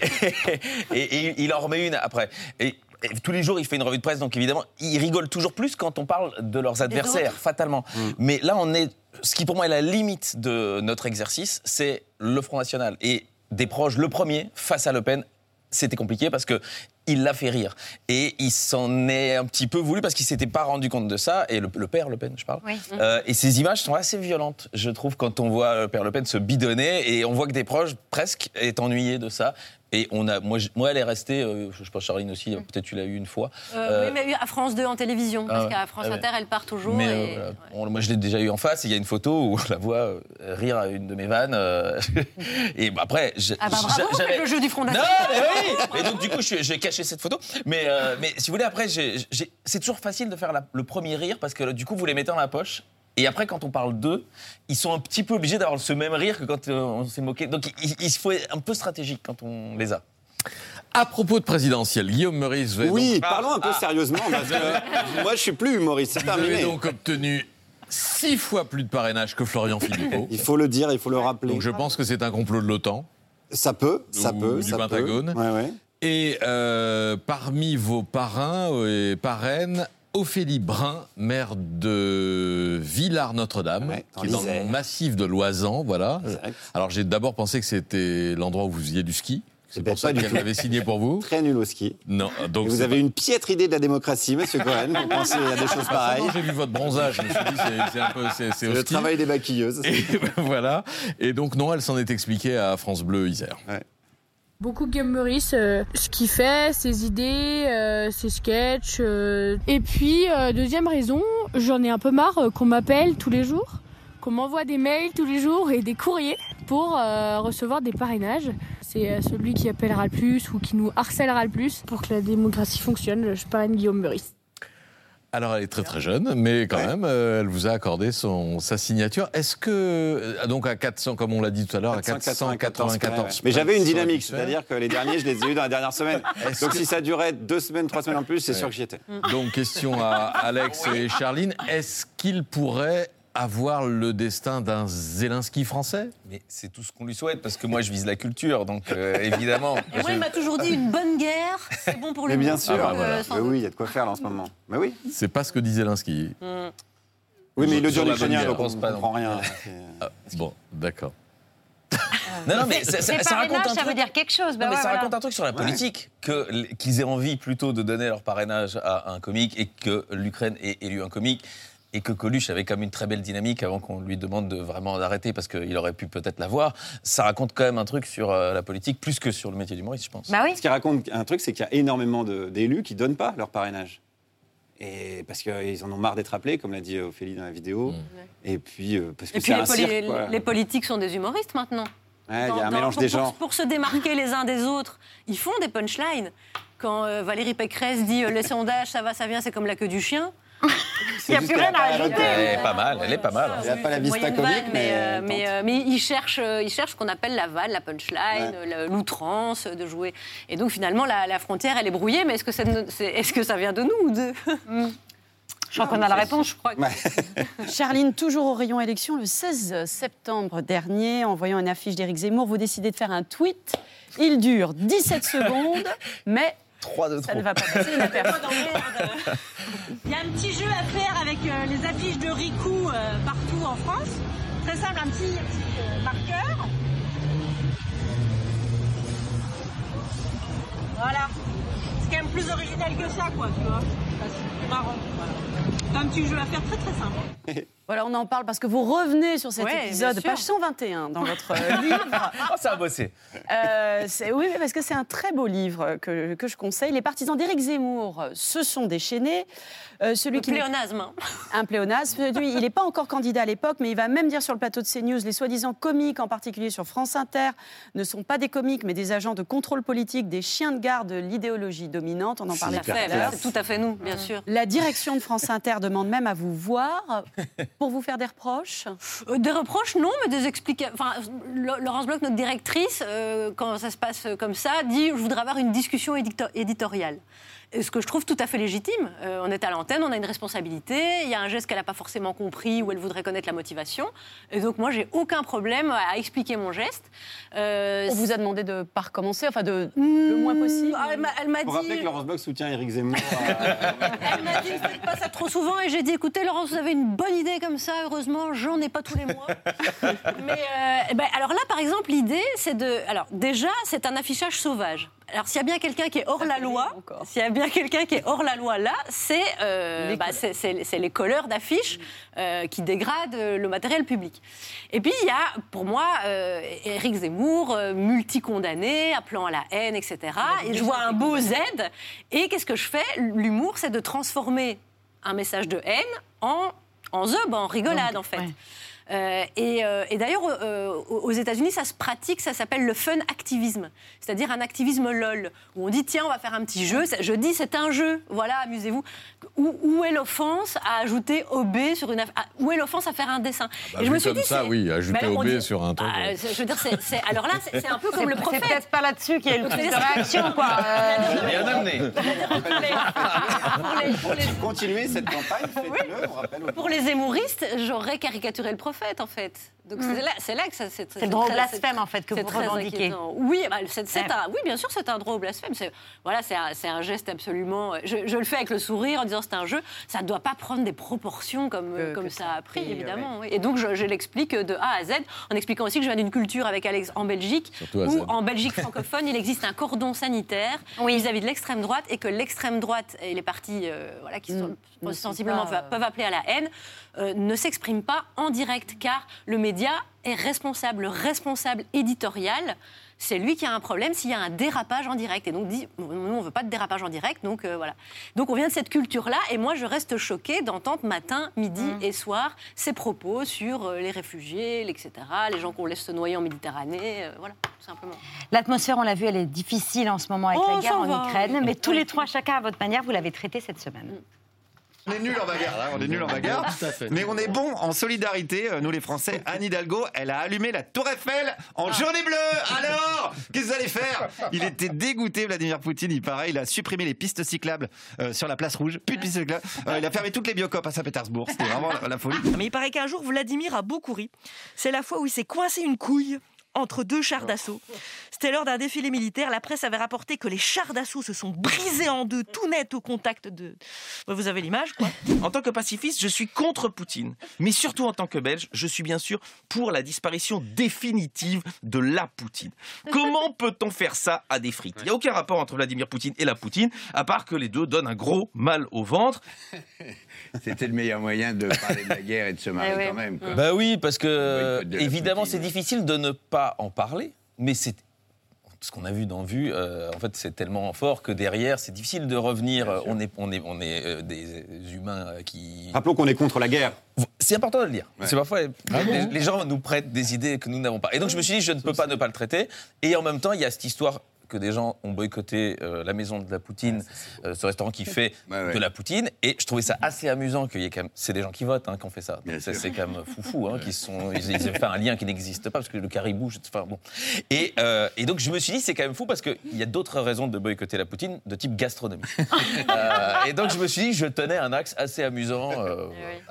Speaker 5: et- et il en remet une après. Et, et tous les jours, il fait une revue de presse, donc évidemment, il rigole toujours plus quand on parle de leurs adversaires, fatalement. Mais là, on est. Ce qui pour moi est la limite de notre exercice, c'est le Front National. Et des proches, le premier, face à Le Pen, c'était compliqué parce que il l'a fait rire. Et il s'en est un petit peu voulu parce qu'il s'était pas rendu compte de ça. Et le, le père Le Pen, je parle.
Speaker 1: Oui.
Speaker 5: Euh, et ces images sont assez violentes, je trouve, quand on voit le père Le Pen se bidonner et on voit que des proches presque est ennuyé de ça. Et on a, moi, je- moi elle est restée, euh, je pense Charline aussi, peut-être tu l'as eu une fois.
Speaker 9: Euh,
Speaker 5: Euh,
Speaker 9: oui, mais à France 2 en télévision, parce
Speaker 5: ah
Speaker 9: qu'à France
Speaker 5: Ah.
Speaker 9: Inter, elle part toujours.
Speaker 5: mais
Speaker 9: et-
Speaker 5: euh, voilà. On- moi, je l'ai déjà eu en face. Il y a une photo où on la voit euh, rire à une de mes vannes. euh, et bah, après, je-
Speaker 9: Ah bah bravo, le jeu du Front
Speaker 5: non,
Speaker 9: National.
Speaker 5: mais oui Et donc, du coup, je- j'ai caché cette photo. Mais, euh, mais si vous voulez, après, c'est toujours facile de faire la- le premier rire parce que du coup, vous les mettez dans la poche. Et après, quand on parle d'eux, ils sont un petit peu obligés d'avoir ce même rire que quand euh, on s'est moqué. Donc, il, il faut être un peu stratégique quand on les a.
Speaker 43: À propos de présidentielle, Guillaume Meurice va
Speaker 2: Oui,
Speaker 43: donc-
Speaker 2: parlons un peu
Speaker 43: Ah.
Speaker 2: sérieusement, parce que moi, je suis plus humoriste, c'est
Speaker 43: Vous avez
Speaker 2: terminé.
Speaker 43: donc obtenu six fois plus de parrainage que Florian Philippot.
Speaker 2: Il faut le dire, il faut le rappeler.
Speaker 43: Donc je pense que c'est un complot de l'OTAN.
Speaker 2: Ça peut, ça
Speaker 43: Ou
Speaker 2: peut,
Speaker 43: du
Speaker 2: ça peut.
Speaker 43: Pentagone.
Speaker 2: Ouais, ouais.
Speaker 43: Et euh, parmi vos parrains et parraines, Ophélie Brun, maire de Villars-Notre-Dame, qui est dans le massif de Loisan, voilà. Alors j'ai d'abord pensé que c'était l'endroit où vous faisiez du ski. C'est pour ça qu'elle
Speaker 2: tout.
Speaker 43: avait signé pour vous.
Speaker 2: Très nul au ski.
Speaker 43: Non, donc
Speaker 2: Et vous avez
Speaker 43: pas-
Speaker 2: une piètre idée de la démocratie, monsieur Cohen, pour penser à des choses
Speaker 43: Ah,
Speaker 2: pareilles.
Speaker 43: J'ai vu votre bronzage, je me suis dit c'est- un peu
Speaker 2: le travail des maquilleuses.
Speaker 43: Et ben voilà. Et donc non, elle s'en est expliquée à France Bleu Isère.
Speaker 48: Beaucoup Guillaume Meurice, euh, ce qu'il fait, ses idées, euh, ses sketchs. euh. Et puis, euh, deuxième raison, j'en ai un peu marre euh, qu'on m'appelle tous les jours, qu'on m'envoie des mails tous les jours et des courriers pour recevoir des parrainages. C'est celui qui appellera le plus ou qui nous harcèlera le plus pour que la démocratie fonctionne. Je parraine Guillaume Meurice.
Speaker 43: Alors elle est très très jeune, mais quand même, euh, elle vous a accordé son, sa signature. Est-ce que, euh, donc à 400, comme on l'a dit tout à l'heure, à 494
Speaker 2: Mais j'avais une dynamique, c'est-à-dire que les derniers, je les ai eus dans la dernière semaine. Donc
Speaker 43: que-
Speaker 2: si ça durait deux semaines, trois semaines en plus, c'est
Speaker 43: Ouais.
Speaker 2: sûr que j'y étais.
Speaker 43: Donc question à Alex et Charline, est-ce qu'il pourrait avoir le destin d'un Zelensky français?
Speaker 5: Mais c'est tout ce qu'on lui souhaite parce que moi, je vise la culture, donc euh, évidemment.
Speaker 9: Et moi, il m'a toujours dit une bonne guerre, c'est bon pour le
Speaker 2: Mais bien
Speaker 9: monde.
Speaker 2: sûr.
Speaker 9: Donc,
Speaker 43: Ah bah voilà.
Speaker 9: euh,
Speaker 2: Mais
Speaker 9: doute.
Speaker 2: oui, il y a de quoi faire là en ce moment. Mais oui.
Speaker 43: C'est pas ce que dit Zelensky.
Speaker 9: Mm.
Speaker 2: Oui, mais il le
Speaker 43: la
Speaker 2: l'ukrainien,
Speaker 43: bonne
Speaker 2: donc on ne comprend rien.
Speaker 43: Ah, bon, d'accord.
Speaker 5: Non, non, mais ça, ça-
Speaker 1: C'est
Speaker 5: ça raconte un
Speaker 1: ça veut
Speaker 5: truc.
Speaker 1: dire quelque chose. bah
Speaker 5: Non, mais
Speaker 1: ouais,
Speaker 5: ça
Speaker 1: voilà.
Speaker 5: raconte un truc sur la politique, que qu'ils aient envie plutôt de donner leur parrainage à un comique et que l'Ukraine ait élu un comique. Et que Coluche avait quand même une très belle dynamique avant qu'on lui demande de vraiment d'arrêter parce qu'il aurait pu peut-être l'avoir. Ça raconte quand même un truc sur euh, la politique plus que sur le métier d'humoriste, je pense.
Speaker 1: Bah oui.
Speaker 2: Ce qui raconte un truc, c'est qu'il y a énormément de- d'élus qui ne donnent pas leur parrainage. Et parce qu'ils en ont marre d'être appelés, comme l'a dit Ophélie dans la vidéo. Et puis, euh, parce que
Speaker 9: Et puis
Speaker 2: c'est
Speaker 9: les,
Speaker 2: un
Speaker 9: poli-
Speaker 2: cirque, quoi.
Speaker 9: les politiques sont des humoristes maintenant.
Speaker 2: Ouais, il y a un
Speaker 9: Dans-
Speaker 2: mélange
Speaker 9: pour,
Speaker 2: des
Speaker 9: pour-
Speaker 2: genres.
Speaker 9: Pour se démarquer les uns des autres, ils font des punchlines. Quand euh, Valérie Pécresse dit euh, les sondages, ça va, ça vient, c'est comme la queue du chien.
Speaker 1: Il n'y a plus rien à
Speaker 5: Elle
Speaker 1: ajouter.
Speaker 5: est pas mal, elle est pas mal.
Speaker 2: Il n'y a pas la vista comique, mais.
Speaker 9: mais, euh,
Speaker 2: elle
Speaker 9: mais,
Speaker 2: tente.
Speaker 9: euh, mais ils cherchent, euh, ils cherchent ce qu'on appelle la vanne, la punchline, euh, l'outrance de jouer. Et donc finalement, la, la frontière, elle est brouillée. Mais est-ce que, ça vient de nous ou de
Speaker 1: Je crois qu'on a la réponse.
Speaker 9: Je crois que-
Speaker 38: Charline, toujours au rayon élection, le 16 septembre dernier, en voyant une affiche d'Éric Zemmour, vous décidez de faire un tweet. Il dure 17 secondes, mais ça ne va pas passer inaperçu.
Speaker 30: Il y a un petit jeu à faire avec euh, les affiches de Ricoh euh, partout en France. Très simple, un petit, petit, euh, marqueur. Voilà. C'est quand même plus original que ça, quoi, tu vois. C'est plus marrant. Voilà. Un petit jeu à faire très très simple.
Speaker 38: Voilà, on en parle parce que vous revenez sur cet
Speaker 9: Ouais,
Speaker 38: épisode, page 121 dans votre livre.
Speaker 5: Oh, ça a bossé.
Speaker 38: Euh, oui, mais parce que c'est un très beau livre que, que je conseille. Les partisans d'Éric Zemmour se sont déchaînés. Euh, celui
Speaker 9: Le
Speaker 38: qui
Speaker 9: pléonasme. hein.
Speaker 38: un pléonasme. Lui, il n'est pas encore candidat à l'époque, mais il va même dire sur le plateau de CNews les soi-disant comiques, en particulier sur France Inter, ne sont pas des comiques, mais des agents de contrôle politique, des chiens de garde de l'idéologie dominante. On en parlait
Speaker 9: Tout à
Speaker 38: l'heure.
Speaker 9: c'est tout à fait nous, bien sûr.
Speaker 38: La direction de France Inter demande même à vous voir pour vous faire des reproches.
Speaker 9: Euh, Des reproches, non, mais des explications. Enfin, Laurence Bloch, notre directrice, euh, quand ça se passe comme ça, dit Je voudrais avoir une discussion édito- éditoriale. Et ce que je trouve tout à fait légitime. Euh, on est à l'antenne, on a une responsabilité, il y a un geste qu'elle n'a pas forcément compris ou elle voudrait connaître la motivation. Et donc, moi, j'ai aucun problème à expliquer mon geste. Euh,
Speaker 38: On vous a demandé de ne pas recommencer, enfin de le moins possible.
Speaker 9: Ah, elle m'a- dit.
Speaker 2: rappeler que Laurence Bloch soutient Éric Zemmour.
Speaker 9: Elle m'a dit, faites pas ça trop souvent. Et j'ai dit, écoutez, Laurence, vous avez une bonne idée comme ça. Heureusement, j'en ai pas tous les mois. Mais euh, eh ben, alors là, par exemple, l'idée, c'est de. Alors, déjà, c'est un affichage sauvage. Alors, s'il y a bien quelqu'un qui est hors la loi, s'il y a bien quelqu'un qui est hors la loi là, c'est euh, bah, les colleurs d'affiches euh, qui dégradent euh, le matériel public. Et puis, il y a, pour moi, euh, Éric Zemmour, multicondamné, appelant à la haine, etc. Et je vois un beau Z. Et qu'est-ce que je fais? L'humour, c'est de transformer un message de haine en, en zob, en rigolade, en fait. Euh, et euh, et d'ailleurs, euh, aux États-Unis, ça se pratique, ça s'appelle le fun activisme, c'est-à-dire un activisme lol, où on dit tiens, on va faire un petit jeu. C'est- Je dis c'est un jeu, voilà, amusez-vous. Où, où est l'offense à ajouter OB sur une aff- Où est l'offense à faire un dessin
Speaker 43: Bah, vu comme ça,
Speaker 9: c'est-
Speaker 43: oui, ajouter
Speaker 9: Ben alors, on
Speaker 43: OB
Speaker 9: dit-
Speaker 43: sur un truc,
Speaker 9: Ah,
Speaker 43: ouais.
Speaker 9: c'est- je veux dire, c'est- c'est- alors là, c'est c'est un peu comme le
Speaker 1: C'est
Speaker 9: prophète.
Speaker 1: peut-être pas là-dessus qu'il y a eu le plus de réaction, quoi.
Speaker 5: Bien amené.
Speaker 2: Continuez cette campagne, faites-le, on rappelle. aux-
Speaker 9: Pour les hémouristes, j'aurais caricaturé le prophète, en fait. Donc
Speaker 1: Mm.
Speaker 9: c'est là, que ça c'est.
Speaker 1: C'est le droit au blasphème, en fait, que vous revendiquez.
Speaker 9: Oui, bah,
Speaker 1: Ouais.
Speaker 9: un, oui, bien sûr, c'est un droit au blasphème. C'est, voilà, c'est un, geste absolument. Je, je le fais avec le sourire en disant c'est un jeu. Ça ne doit pas prendre des proportions comme,
Speaker 38: Que-
Speaker 9: comme
Speaker 38: que
Speaker 9: ça a pris,
Speaker 38: pris,
Speaker 9: évidemment. oui. Et donc je, je l'explique de A à Z, en expliquant aussi que je viens d'une culture avec Alex en Belgique,
Speaker 43: Surtout
Speaker 9: où en Belgique francophone, il existe un cordon sanitaire vis-à-vis de l'extrême droite et que l'extrême droite et les partis euh, voilà, qui sont
Speaker 38: sont
Speaker 9: sensiblement
Speaker 38: pas,
Speaker 9: peuvent appeler à la haine euh, ne s'expriment pas en direct car le média est responsable, le responsable éditorial. C'est lui qui a un problème s'il y a un dérapage en direct. Et donc, dit, nous, on ne veut pas de dérapage en direct. Donc, euh, voilà. Donc, on vient de cette culture-là. Et moi, je reste choquée d'entendre matin, midi et soir ces propos sur euh, les réfugiés, etc., les gens qu'on laisse se noyer en Méditerranée. euh, voilà, tout simplement.
Speaker 1: L'atmosphère, on l'a vu, elle est difficile en ce moment avec
Speaker 9: Oh,
Speaker 1: la guerre en
Speaker 9: va.
Speaker 1: Ukraine. Mais tous les trois, chacun à votre manière, vous l'avez traité cette semaine.
Speaker 42: On est nuls en bagarre, hein, on est nuls en bagarre.
Speaker 37: Tout à fait.
Speaker 42: Mais on est bons en solidarité, euh, nous les Français. Anne Hidalgo, elle a allumé la Tour Eiffel en jaune et bleu. Alors, qu'est-ce que vous allez faire? Il était dégoûté, Vladimir Poutine. Il paraît, il a supprimé les pistes cyclables euh, sur la place rouge. Plus de pistes cyclables. Euh, il a fermé toutes les biocopes à Saint-Pétersbourg. C'était vraiment la, la folie.
Speaker 49: Mais il paraît qu'un jour, Vladimir a beaucoup ri. C'est la fois où il s'est coincé une couille entre deux chars d'assaut. C'était lors d'un défilé militaire. La presse avait rapporté que les chars d'assaut se sont brisés en deux, tout net au contact de... Vous avez l'image, quoi.
Speaker 50: En tant que pacifiste, je suis contre Poutine. Mais surtout en tant que Belge, je suis bien sûr pour la disparition définitive de la Poutine. Comment peut-on faire ça à des frites? Il n'y a aucun rapport entre Vladimir Poutine et la Poutine, à part que les deux donnent un gros mal au ventre.
Speaker 51: C'était le meilleur moyen de parler de la guerre et de se marrer
Speaker 1: Eh oui.
Speaker 51: quand même. quoi.
Speaker 5: Bah oui, parce que évidemment, c'est difficile de ne pas en parler, mais c'est ce qu'on a vu dans Vue, euh, en fait, c'est tellement fort que derrière, c'est difficile de revenir. On est, on est, on est euh, des humains euh, qui.
Speaker 2: Rappelons qu'on est contre la guerre.
Speaker 5: C'est important de le dire.
Speaker 2: Ouais.
Speaker 5: C'est parfois
Speaker 2: Ah
Speaker 5: les,
Speaker 2: bon
Speaker 5: les gens nous prêtent des idées que nous n'avons pas. Et donc je me suis dit, je ne peux pas ne pas le traiter. Et en même temps, il y a cette histoire que des gens ont boycotté euh, la maison de la Poutine, euh, ce restaurant qui fait
Speaker 51: ouais.
Speaker 5: de la Poutine. Et je trouvais ça assez amusant qu'il y ait quand même. C'est des gens qui votent hein, qui ont fait ça. C'est quand même foufou. Hein, qui sont, ils, ils ont fait un lien qui n'existe pas parce que le caribou. je- Enfin, bon. et, euh, et donc je me suis dit, c'est quand même fou parce qu'il y a d'autres raisons de boycotter la Poutine de type gastronomie. Euh, et donc je me suis dit, je tenais un axe assez amusant. euh,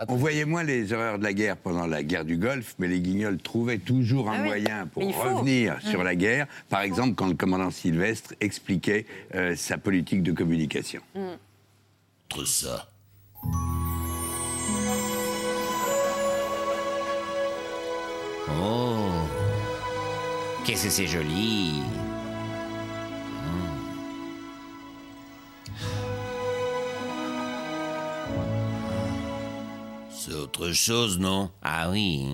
Speaker 51: On voyait moins les horreurs de la guerre pendant la guerre du Golfe, mais les guignols trouvaient toujours un
Speaker 9: Ah oui.
Speaker 51: moyen pour revenir
Speaker 9: Mm.
Speaker 51: sur la guerre. Par exemple, quand le commandant Sylvestre expliquait euh, sa politique de communication.
Speaker 44: Entre ça. Oh, qu'est-ce que c'est joli. Ce
Speaker 52: autre chose, non? Ah oui.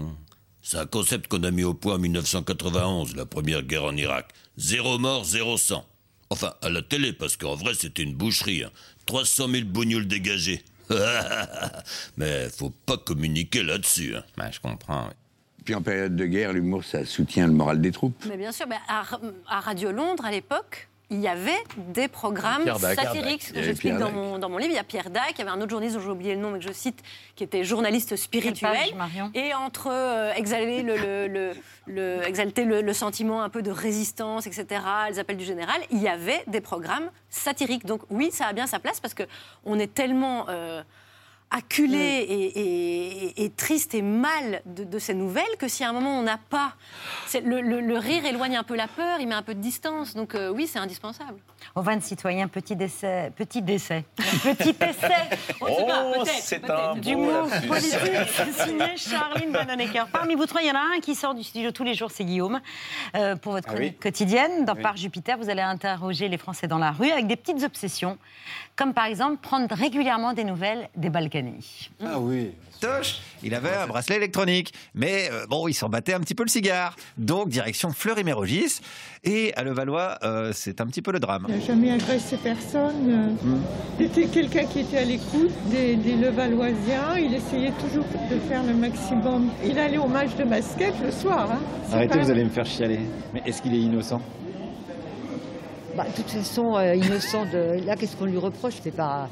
Speaker 52: C'est un concept qu'on a mis au point en 1991, la première guerre en Irak. Zéro mort, zéro sang. Enfin, à la télé, parce qu'en vrai, c'était une boucherie. hein. 300 000 bougnoules dégagées. Mais faut pas communiquer là-dessus. hein.
Speaker 2: je comprends.
Speaker 51: Puis en période de guerre, l'humour, ça soutient le moral des troupes.
Speaker 9: Mais bien sûr, mais à, à Radio Londres, à l'époque, il y avait des programmes
Speaker 51: Dac.
Speaker 9: satiriques, que j'explique
Speaker 51: Pierre
Speaker 9: dans mon, dans mon livre. Il y a Pierre Dac, il y avait un autre journaliste dont j'ai oublié le nom, mais que je cite, qui était journaliste spirituel.
Speaker 1: page,
Speaker 9: et entre euh, exhaler le, le- le- le- exalter le, le sentiment un peu de résistance, etc., les appels du général, il y avait des programmes satiriques. Donc oui, ça a bien sa place parce qu'on est tellement... euh, acculé et, et- et triste et mal de, de ces nouvelles que si à un moment on n'a pas... Le, le- le rire éloigne un peu la peur, il met un peu de distance. Donc euh, oui, c'est indispensable.
Speaker 1: Au 20 citoyens, petit décès. Petit décès. Petit essai.
Speaker 9: On sait pas,
Speaker 5: Oh, c'est un
Speaker 1: Du mot politique, signé Charline. Parmi vous trois, il y en a un qui sort du studio tous les jours, c'est Guillaume. Euh, pour votre
Speaker 2: Ah oui.
Speaker 1: chronique quotidienne, dans
Speaker 2: Oui.
Speaker 1: Par Jupiter, vous allez interroger les Français dans la rue avec des petites obsessions, comme par exemple prendre régulièrement des nouvelles des Balkany.
Speaker 2: Ah oui.
Speaker 42: Toche, il avait un bracelet électronique, mais euh, bon, il s'en battait un petit peu le cigare. Donc, direction Fleury-Mérogis. Et à Levallois, euh, c'est un petit peu le drame.
Speaker 53: Il n'a jamais agressé personne. C'était quelqu'un qui était à l'écoute des, des Levalloisiens. Il essayait toujours de faire le maximum. Il allait au match de basket le soir. hein.
Speaker 2: Arrêtez,
Speaker 53: pas-
Speaker 2: vous allez me faire chialer. Mais est-ce qu'il est innocent?
Speaker 54: Bah, de toute façon, euh, innocent de. Là, qu'est-ce qu'on lui reproche? C'est pas.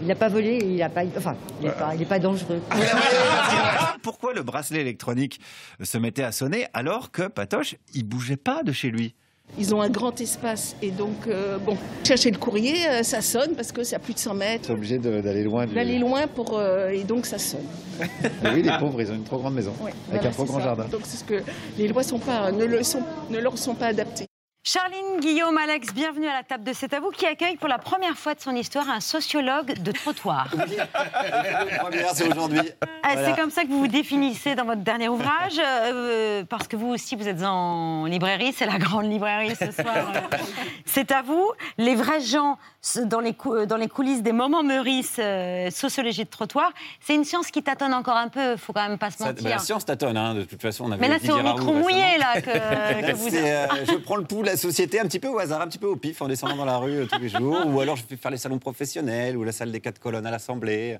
Speaker 54: Il n'a pas volé, il n'a pas. Enfin, il n'est pas, dangereux.
Speaker 42: Pourquoi le bracelet électronique se mettait à sonner alors que Patoche, il bougeait pas de chez lui?
Speaker 53: Ils ont un grand espace et donc, euh, bon, chercher le courrier, euh, ça sonne parce que c'est à plus de 100 mètres.
Speaker 2: C'est obligé d'aller loin du.
Speaker 53: D'aller loin pour, euh, et donc ça sonne.
Speaker 2: Mais oui, les pauvres, ils ont une trop grande maison.
Speaker 53: Ouais,
Speaker 2: avec
Speaker 53: voilà,
Speaker 2: un trop grand
Speaker 53: ça.
Speaker 2: jardin.
Speaker 53: Donc c'est ce que les lois sont pas, ne, le sont, ne leur sont pas adaptées.
Speaker 1: Charline, Guillaume, Alex, bienvenue à la table de C'est à vous qui accueille pour la première fois de son histoire un sociologue de trottoir.
Speaker 2: Première, c'est aujourd'hui.
Speaker 1: Ah,
Speaker 2: Voilà.
Speaker 1: C'est comme ça que vous vous définissez dans votre dernier ouvrage, euh, parce que vous aussi, vous êtes en librairie, c'est la grande librairie ce soir. euh, c'est à vous. Les vrais gens dans les, cou- euh, dans les coulisses des moments Meurice, euh, sociologie de trottoir, c'est une science qui tâtonne encore un peu, faut quand même pas se
Speaker 2: Ça-
Speaker 1: mentir.
Speaker 2: bah, la science tâtonne, hein, de toute façon. On avait
Speaker 1: Mais là, c'est au micro mouillé, là, que, vous...
Speaker 2: euh, je prends le pouls la société un petit peu au hasard, un petit peu au pif, en descendant dans la rue euh, tous les jours. ou alors je vais faire les salons professionnels ou la salle des quatre colonnes à l'Assemblée.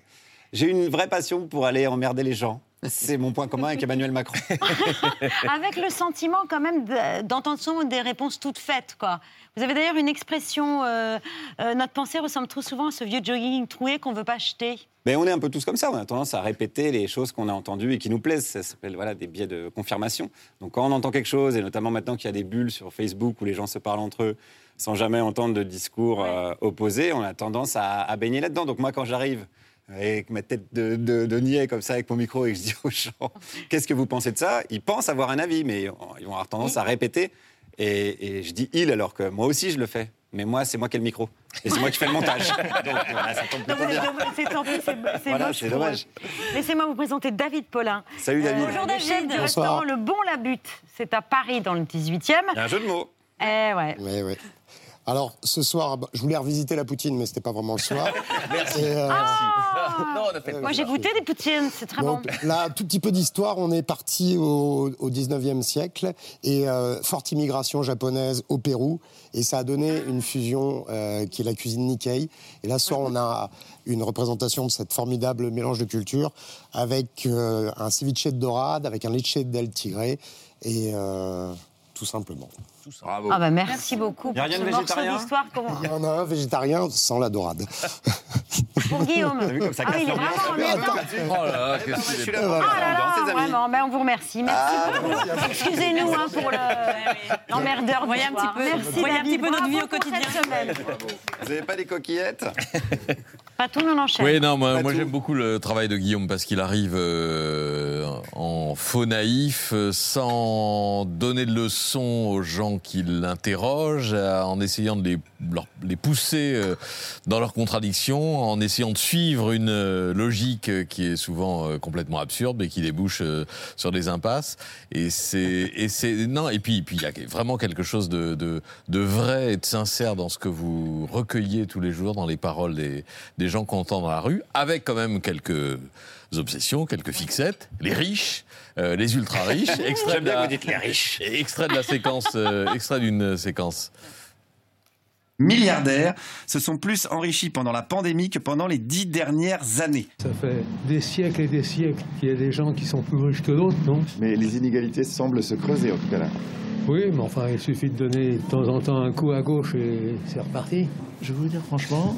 Speaker 2: J'ai une vraie passion pour aller emmerder les gens. C'est mon point commun avec Emmanuel Macron.
Speaker 1: Avec le sentiment quand même de- d'entendre souvent des réponses toutes faites, quoi. Vous avez d'ailleurs une expression, euh, euh, notre pensée ressemble trop souvent à ce vieux jogging troué qu'on veut pas acheter.
Speaker 2: Mais on est un peu tous comme ça, on a tendance à répéter les choses qu'on a entendues et qui nous plaisent. Ça s'appelle voilà, des biais de confirmation. Donc quand on entend quelque chose, et notamment maintenant qu'il y a des bulles sur Facebook où les gens se parlent entre eux sans jamais entendre de discours euh, opposés, on a tendance à, à baigner là-dedans. Donc moi, quand j'arrive avec ma tête de, de, de niais comme ça avec mon micro et je dis aux gens qu'est-ce que vous pensez de ça? Ils pensent avoir un avis, mais ils vont avoir tendance à répéter. Et, et je dis il alors que moi aussi je le fais. Mais moi, c'est moi qui ai le micro. Et c'est moi qui fais le montage. Donc voilà, ça tombe
Speaker 1: Non,
Speaker 2: plutôt
Speaker 1: mais
Speaker 2: bien.
Speaker 1: c'est
Speaker 2: Voilà, dommage.
Speaker 1: Laissez-moi vous présenter David Paulin.
Speaker 2: Salut, David.
Speaker 1: Bonjour
Speaker 2: David.
Speaker 1: Du restaurant Le Bon La Butte. C'est à Paris, dans le 18e.
Speaker 2: Un jeu de mots.
Speaker 1: Eh ouais.
Speaker 55: Oui, oui. Alors, ce soir, bah, je voulais revisiter la poutine, mais c'était pas vraiment le soir.
Speaker 5: Merci.
Speaker 55: Et, euh,
Speaker 5: non, on a fait
Speaker 1: Moi, j'ai goûté des poutines, c'est très
Speaker 55: Donc
Speaker 1: bon.
Speaker 55: là, tout petit peu d'histoire, on est parti au, au 19e siècle et euh, forte immigration japonaise au Pérou et ça a donné une fusion euh, qui est la cuisine Nikkei. Et là, ce soir, on a une représentation de cette formidable mélange de cultures avec euh, un ceviche de dorade, avec un leche del tigre et euh, tout simplement.
Speaker 51: Bravo.
Speaker 1: Ah bah merci beaucoup pour ce morceau d'histoire. Comment-
Speaker 55: Il y en a un végétarien sans la dorade.
Speaker 1: Pour Guillaume.
Speaker 55: T'as vu comme ça
Speaker 1: ah, il est vraiment en
Speaker 55: l'ambiance.
Speaker 1: même temps.
Speaker 43: Oh là là, qu'est-ce qu'il est
Speaker 1: là là, vraiment, ben, on vous remercie. Merci
Speaker 2: Ah,
Speaker 1: beaucoup. Excusez-nous hein, pour le- l'emmerdeur du
Speaker 9: Voyez un petit peu-
Speaker 1: Merci
Speaker 9: voyez un petit peu notre vie au quotidien.
Speaker 2: Vous n'avez pas des coquillettes?
Speaker 1: Pas tout, on enchaîne.
Speaker 43: Oui, non, moi, moi, j'aime beaucoup le travail de Guillaume parce qu'il arrive euh, en faux naïf, euh, sans donner de leçons aux gens qui l'interrogent, euh, en essayant de les, pousser euh, dans leurs contradictions, en essayant de suivre une euh, logique qui est souvent complètement absurde, mais qui débouche sur des impasses. Et c'est, et non, et puis, il y a vraiment quelque chose de, vrai et de sincère dans ce que vous recueillez tous les jours dans les paroles des gens qu'on entend dans la rue, avec quand même quelques obsessions, quelques fixettes, les riches, euh, les ultra riches, extrait de la,
Speaker 2: que vous dites les riches.
Speaker 43: extrait de la séquence, euh, extrait d'une séquence.
Speaker 42: Milliardaires se sont plus enrichis pendant la pandémie que pendant les dix dernières années.
Speaker 56: Ça fait des siècles et des siècles qu'il y a des gens qui sont plus riches que d'autres, non?
Speaker 55: Mais les inégalités semblent se creuser en tout cas là.
Speaker 56: Oui, mais enfin, il suffit de donner de temps en temps un coup à gauche et c'est reparti.
Speaker 57: Je vais vous dire franchement,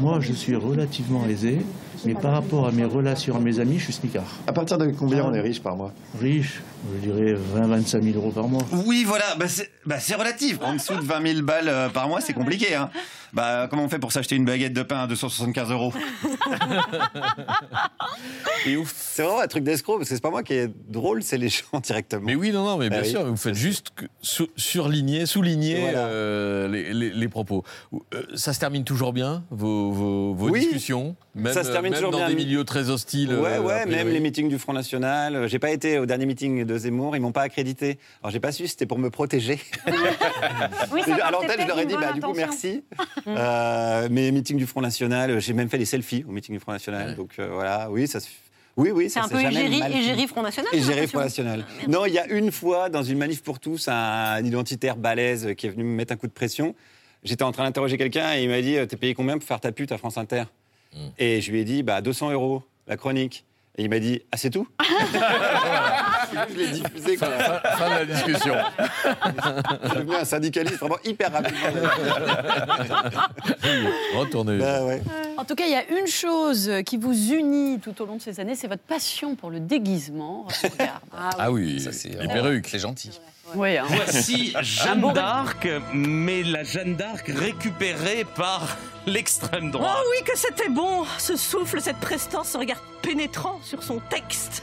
Speaker 57: moi je suis relativement aisé, mais par rapport à mes relations, à mes amis, je suis smicard.
Speaker 55: À partir de combien on est riche par mois
Speaker 57: Riche, je dirais 20-25 000 euros par mois.
Speaker 42: Oui, voilà, bah c'est bah c'est relatif. En dessous de 20 000 balles euh, par mois, c'est compliqué. Hein. Bah, comment on fait pour s'acheter une baguette de pain à 275 euros?
Speaker 2: C'est vraiment un truc d'escroc, parce que c'est pas moi qui est drôle, c'est les gens directement.
Speaker 43: Mais oui, non, non, mais bien
Speaker 2: Bah oui.
Speaker 43: sûr, vous faites juste que sou- surligner, souligner
Speaker 2: Voilà.
Speaker 43: euh, les, les- les propos. Euh, ça se termine toujours bien, vos, vos, vos
Speaker 2: Oui.
Speaker 43: discussions? Même,
Speaker 2: Ça se termine
Speaker 43: même
Speaker 2: toujours
Speaker 43: dans
Speaker 2: bien.
Speaker 43: des milieux très hostiles.
Speaker 2: Ouais,
Speaker 43: euh,
Speaker 2: ouais,
Speaker 43: a
Speaker 2: même les meetings du Front National. Euh, J'ai pas été au dernier meeting de Zemmour, ils m'ont pas accrédité. Alors j'ai pas su, c'était pour me protéger.
Speaker 1: Oui, ça
Speaker 2: à
Speaker 1: portait
Speaker 2: l'antenne, je leur ai dit, bah, du coup,
Speaker 1: intention.
Speaker 2: Merci. Euh, mais meeting du Front National, j'ai même fait des selfies au meeting du Front National. Donc euh, voilà, oui, ça se. Oui, oui,
Speaker 58: C'est un peu égérie, Front National.
Speaker 2: Égérie. Front National. Non, il y a une fois, dans une manif pour tous, un identitaire balèze qui est venu me mettre un coup de pression. J'étais en train d'interroger quelqu'un et il m'a dit T'es payé combien pour faire ta pute à France Inter? Et je lui ai dit bah, 200 euros, la chronique. Et il m'a dit Ah, c'est tout Je l'ai diffusé. Quoi.
Speaker 43: Fin, fin de la discussion.
Speaker 2: Je suis devenu un syndicaliste vraiment hyper rapidement.
Speaker 43: Retournez.
Speaker 2: Bah ouais.
Speaker 38: En tout cas, il y a une chose qui vous unit tout au long de ces années, c'est votre passion pour le déguisement. Regarde.
Speaker 43: Ah oui,
Speaker 5: Ça, c'est
Speaker 43: les perruques.
Speaker 5: C'est gentil.
Speaker 38: Oui, hein.
Speaker 59: Voici Jeanne d'Arc, mais la Jeanne d'Arc récupérée par l'extrême droite.
Speaker 9: Oh oui, que c'était bon Ce souffle, cette prestance, ce regard pénétrant sur son texte.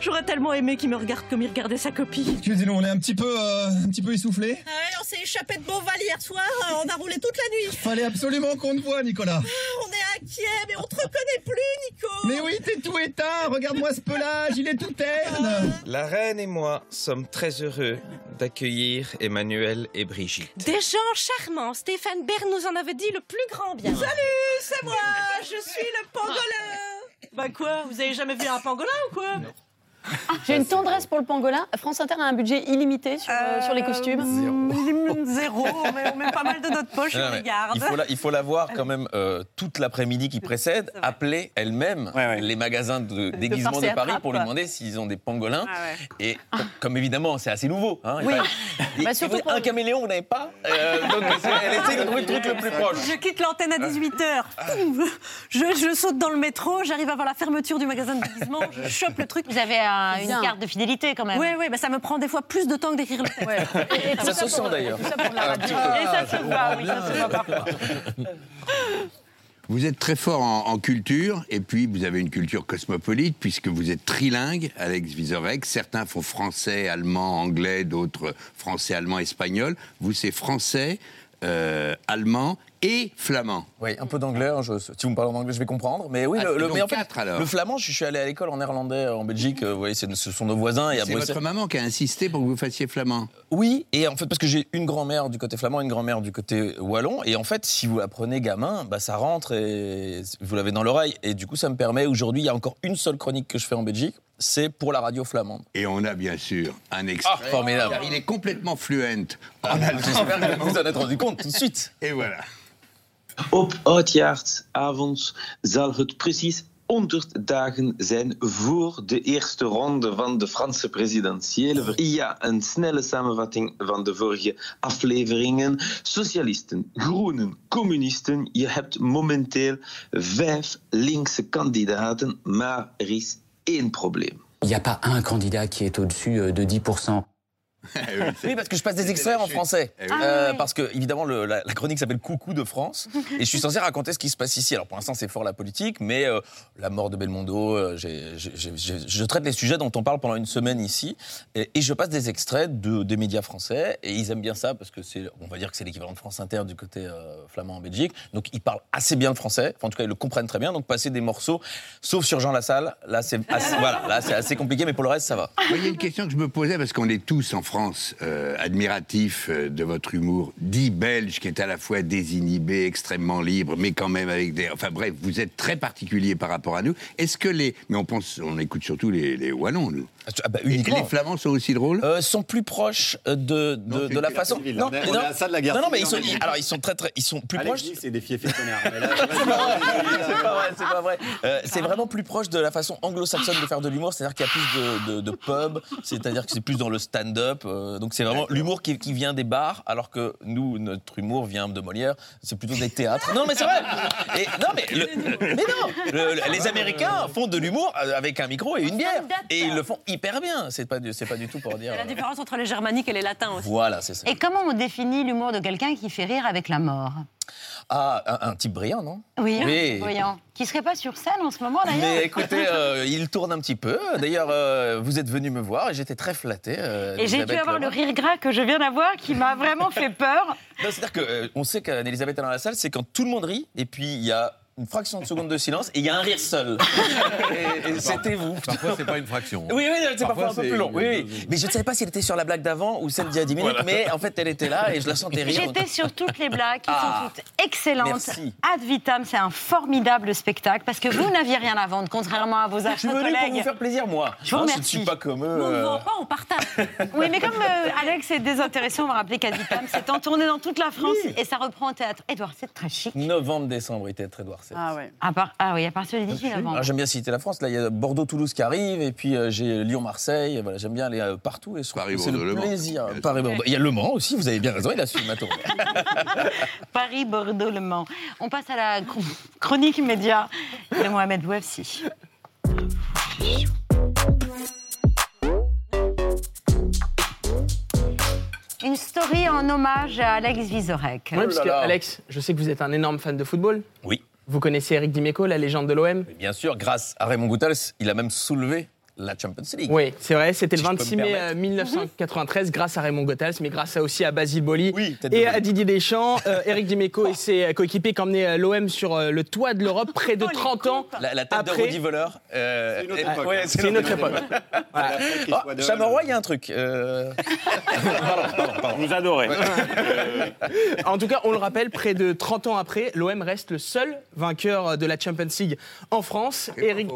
Speaker 9: J'aurais tellement aimé qu'il me regarde comme il regardait sa copie.
Speaker 60: Excusez-nous, on est un petit peu, euh, un petit peu essoufflé?
Speaker 45: Ah ouais, on s'est échappé de Beauval hier soir, euh, on a roulé toute la nuit.
Speaker 60: Fallait absolument qu'on te voit, Nicolas.
Speaker 45: Ah, On est inquiet, mais on te reconnaît plus, Nico.
Speaker 60: Mais oui, t'es tout éteint. Regarde-moi ce pelage, il est tout terne.
Speaker 59: La reine et moi sommes très heureux d'accueillir Emmanuel et Brigitte.
Speaker 45: Des gens charmants. Stéphane Bern nous en avait dit le plus grand bien. Salut, c'est moi, je suis le pangolin.
Speaker 9: Bah quoi Vous avez jamais vu un pangolin ou quoi?
Speaker 38: J'ai une tendresse pour le pangolin. France Inter a un budget illimité sur, euh, sur les costumes.
Speaker 9: Zéro, mais on met pas mal de notre poche,
Speaker 5: Non,
Speaker 9: on
Speaker 5: mais
Speaker 9: regarde.
Speaker 5: il faut la, il faut la voir quand même euh, toute l'après-midi qui précède, appeler elle-même les magasins de déguisement de Paris
Speaker 9: attrape,
Speaker 5: pour lui demander s'ils ont des pangolins.
Speaker 9: Ah ouais.
Speaker 5: Et comme, comme évidemment, c'est assez nouveau. Hein,
Speaker 9: Oui.
Speaker 5: Et-
Speaker 38: Bah, surtout
Speaker 5: vous-
Speaker 38: pour-
Speaker 5: Un caméléon, vous n'avez pas Euh, Donc elle essaie de trouver le truc le plus proche.
Speaker 9: Je quitte l'antenne à 18h. Je, je saute dans le métro, j'arrive avant la fermeture du magasin de déguisement, je chope le truc.
Speaker 1: Vous avez un- une carte de fidélité quand même.
Speaker 9: Oui, oui, bah ça me prend des fois plus de temps que d'écrire le texte.
Speaker 38: Et- et tout
Speaker 5: Ça se
Speaker 38: pour-
Speaker 5: sent d'ailleurs.
Speaker 9: Et ça se voit, oui, ça se voit parfois.
Speaker 13: Vous êtes très fort en, en culture, et puis vous avez une culture cosmopolite, puisque vous êtes trilingue, Alex Vizorek. Certains font français, allemand, anglais, d'autres français, allemand, espagnol. Vous, c'est français, euh, allemand et flamand.
Speaker 5: Oui, un peu d'anglais. hein, je- si vous me parlez en anglais, je vais comprendre. Mais oui,
Speaker 13: Ah,
Speaker 5: le,
Speaker 13: c'est
Speaker 5: le-
Speaker 13: donc
Speaker 5: mais en fait,
Speaker 13: quatre, alors.
Speaker 5: le flamand, je suis allé à l'école en néerlandais en Belgique. euh, Vous voyez, ce sont nos voisins.
Speaker 13: C'est votre maman qui a insisté pour que vous fassiez flamand.
Speaker 5: Oui, et en fait, parce que j'ai une grand-mère du côté flamand, une grand-mère du côté wallon, et en fait, si vous apprenez gamin, bah, ça rentre et vous l'avez dans l'oreille. Et du coup, ça me permet, aujourd'hui, il y a encore une seule chronique que je fais en Belgique, c'est pour la radio flamande.
Speaker 13: Et on a bien sûr un extrait.
Speaker 5: Ah, formidable.
Speaker 13: car il est complètement fluent en allemand.
Speaker 5: J'espère que vous en êtes rendu compte tout de suite.
Speaker 13: Et voilà.
Speaker 61: Op oudjaarsavond zal het precies 100 dagen zijn voor de eerste ronde van de Franse presidentiële. ver- Ja, een snelle samenvatting van de vorige afleveringen. Socialisten, groenen, communisten. Je hebt momenteel vijf linkse kandidaten, maar er is
Speaker 62: Il n'y a pas un candidat qui est au-dessus euh, de 10%.
Speaker 5: Oui, parce que je passe des extraits en français.
Speaker 51: Eh.
Speaker 5: Euh,
Speaker 51: Ah oui.
Speaker 5: Parce que, évidemment, le- la, la chronique s'appelle Coucou de France. et je suis censé raconter ce qui se passe ici. Alors, pour l'instant, c'est fort la politique, mais euh, la mort de Belmondo, euh, je traite les sujets dont on parle pendant une semaine ici. Et, et je passe des extraits de, des médias français. Et ils aiment bien ça parce que c'est, on va dire que c'est l'équivalent de France Inter du côté euh, flamand en Belgique. Donc, ils parlent assez bien le français. Enfin, en tout cas, ils le comprennent très bien. Donc, passer des morceaux, sauf sur Jean Lassalle, là, c'est assez, voilà, là, c'est assez compliqué, mais pour le reste, ça va.
Speaker 51: Il y a une question que je me posais, parce qu'on est tous en France euh, admiratifs euh, de votre humour, dit belge, qui est à la fois désinhibé, extrêmement libre, mais quand même avec des... Enfin bref, vous êtes très particulier par rapport à nous. Est-ce que les... Mais on pense, on écoute surtout les, les Wallons, nous.
Speaker 5: Ah bah,
Speaker 51: Et
Speaker 5: uniquement.
Speaker 51: les Flamands sont aussi drôles?
Speaker 5: Euh, sont plus proches euh, de, de, de la façon.
Speaker 2: civile. On est- on est à ça de la guerre
Speaker 5: non, non, mais ils sont,
Speaker 2: Belgique.
Speaker 5: alors ils sont très, très, ils sont plus
Speaker 2: Alex
Speaker 5: proches.
Speaker 2: dit c'est des fiefs là,
Speaker 5: c'est pas vrai, c'est pas vrai. Euh, c'est vraiment plus proche de la façon anglo-saxonne de faire de l'humour, c'est-à-dire qu'il y a plus de, de, de pub, c'est-à-dire que c'est plus dans le stand-up. Euh, donc c'est vraiment l'humour qui, qui vient des bars, alors que nous, notre humour vient de Molière, c'est plutôt des théâtres. Non, mais c'est vrai. Et, non, mais, le- mais non, le- le- les Américains font de l'humour euh, avec un micro et une bière, et ils le font hyper bien. C'est pas, du- c'est pas du tout pour dire.
Speaker 9: La
Speaker 5: euh,
Speaker 9: différence entre les germaniques et les latins aussi.
Speaker 5: Voilà, c'est ça.
Speaker 1: Et comment on définit l'humour de quelqu'un qui fait rire avec la mort?
Speaker 5: Ah, un, un type brillant, non?
Speaker 1: Oui,
Speaker 5: Oui.
Speaker 1: voyant. Qui serait pas sur scène en ce moment d'ailleurs
Speaker 5: Mais écoutez, euh, il tourne un petit peu. D'ailleurs, euh, vous êtes venu me voir et j'étais très flatté. euh,
Speaker 1: Et j'ai dû avoir le rire gras que je viens d'avoir qui m'a vraiment fait peur.
Speaker 5: C'est-à-dire qu'on sait qu'Anne-Elisabeth est dans la salle, c'est quand tout le monde rit et puis il y a une fraction de seconde de silence et il y a un rire seul. et et c'était vous.
Speaker 43: Parfois, c'est pas une fraction.
Speaker 5: Oui, oui, c'est parfois,
Speaker 43: Parfois,
Speaker 5: un peu plus long. Oui, oui. Mais je ne savais pas si elle était sur la blague d'avant ou celle d'il y a 10 minutes,
Speaker 43: Voilà.
Speaker 5: mais en fait, elle était là et je la sentais rire.
Speaker 1: J'étais sur toutes les blagues qui
Speaker 5: Ah.
Speaker 1: sont toutes excellentes.
Speaker 5: Merci.
Speaker 1: Ad vitam, c'est un formidable spectacle parce que vous n'aviez rien à vendre, contrairement à vos
Speaker 5: Je suis venu
Speaker 1: collègues.
Speaker 5: pour vous faire plaisir, moi.
Speaker 1: Je vous
Speaker 5: Hein,
Speaker 1: remercie.
Speaker 5: ne suis pas comme eux.
Speaker 9: Nous, on ne
Speaker 5: euh,
Speaker 9: vend pas, on partage.
Speaker 1: Oui, mais comme euh, Alex est désintéressé, on va rappeler qu'Ad vitam, c'est en tournée dans toute la France et ça reprend au théâtre. Edouard, c'est très chic.
Speaker 5: Novembre-décembre, il était très Edouard
Speaker 38: Ah ouais.
Speaker 1: À part- ah oui, à partir du 18 novembre.
Speaker 5: Alors, j'aime bien citer la France. Là, il y a Bordeaux-Toulouse qui arrive, et puis euh, j'ai Lyon-Marseille. Voilà, j'aime bien aller euh, partout. Et c'est le plaisir. Paris-Bordeaux. Il y a Le Mans aussi. Vous avez bien raison. Il a su ma tournée.
Speaker 1: Paris, Bordeaux, Le Mans. On passe à la chron- chronique média de Mohamed Bouafsi. Une story en hommage à Alex Vizorek.
Speaker 63: Oui, parce que, Alex, je sais que vous êtes un énorme fan de football.
Speaker 5: Oui.
Speaker 63: Vous connaissez Eric Dimeco, la légende de l'OM
Speaker 5: Bien sûr, grâce à Raymond Goethals, il a même soulevé la Champions League.
Speaker 63: Oui, c'est vrai, c'était
Speaker 5: Si
Speaker 63: le
Speaker 5: je peux
Speaker 63: 26
Speaker 5: me
Speaker 63: mai
Speaker 5: permettre.
Speaker 63: euh, 1993 grâce à Raymond Goethals, mais grâce à- aussi à Basile Boli et à Didier Deschamps, euh, Eric Dimeco et ses coéquipiers qui ont emmené euh, l'OM sur euh, le toit de l'Europe près de 30 ans
Speaker 5: La, la tête
Speaker 63: après.
Speaker 5: de Rudy Voleur. euh,
Speaker 63: une autre
Speaker 5: est-
Speaker 63: époque,
Speaker 5: ouais.
Speaker 63: C'est une autre époque.
Speaker 5: Chamorrois, il y a un truc. euh,
Speaker 2: Vous adorez.
Speaker 63: En tout cas, on le rappelle, près de 30 ans après, l'OM reste le seul vainqueur de la Champions League en France. Eric...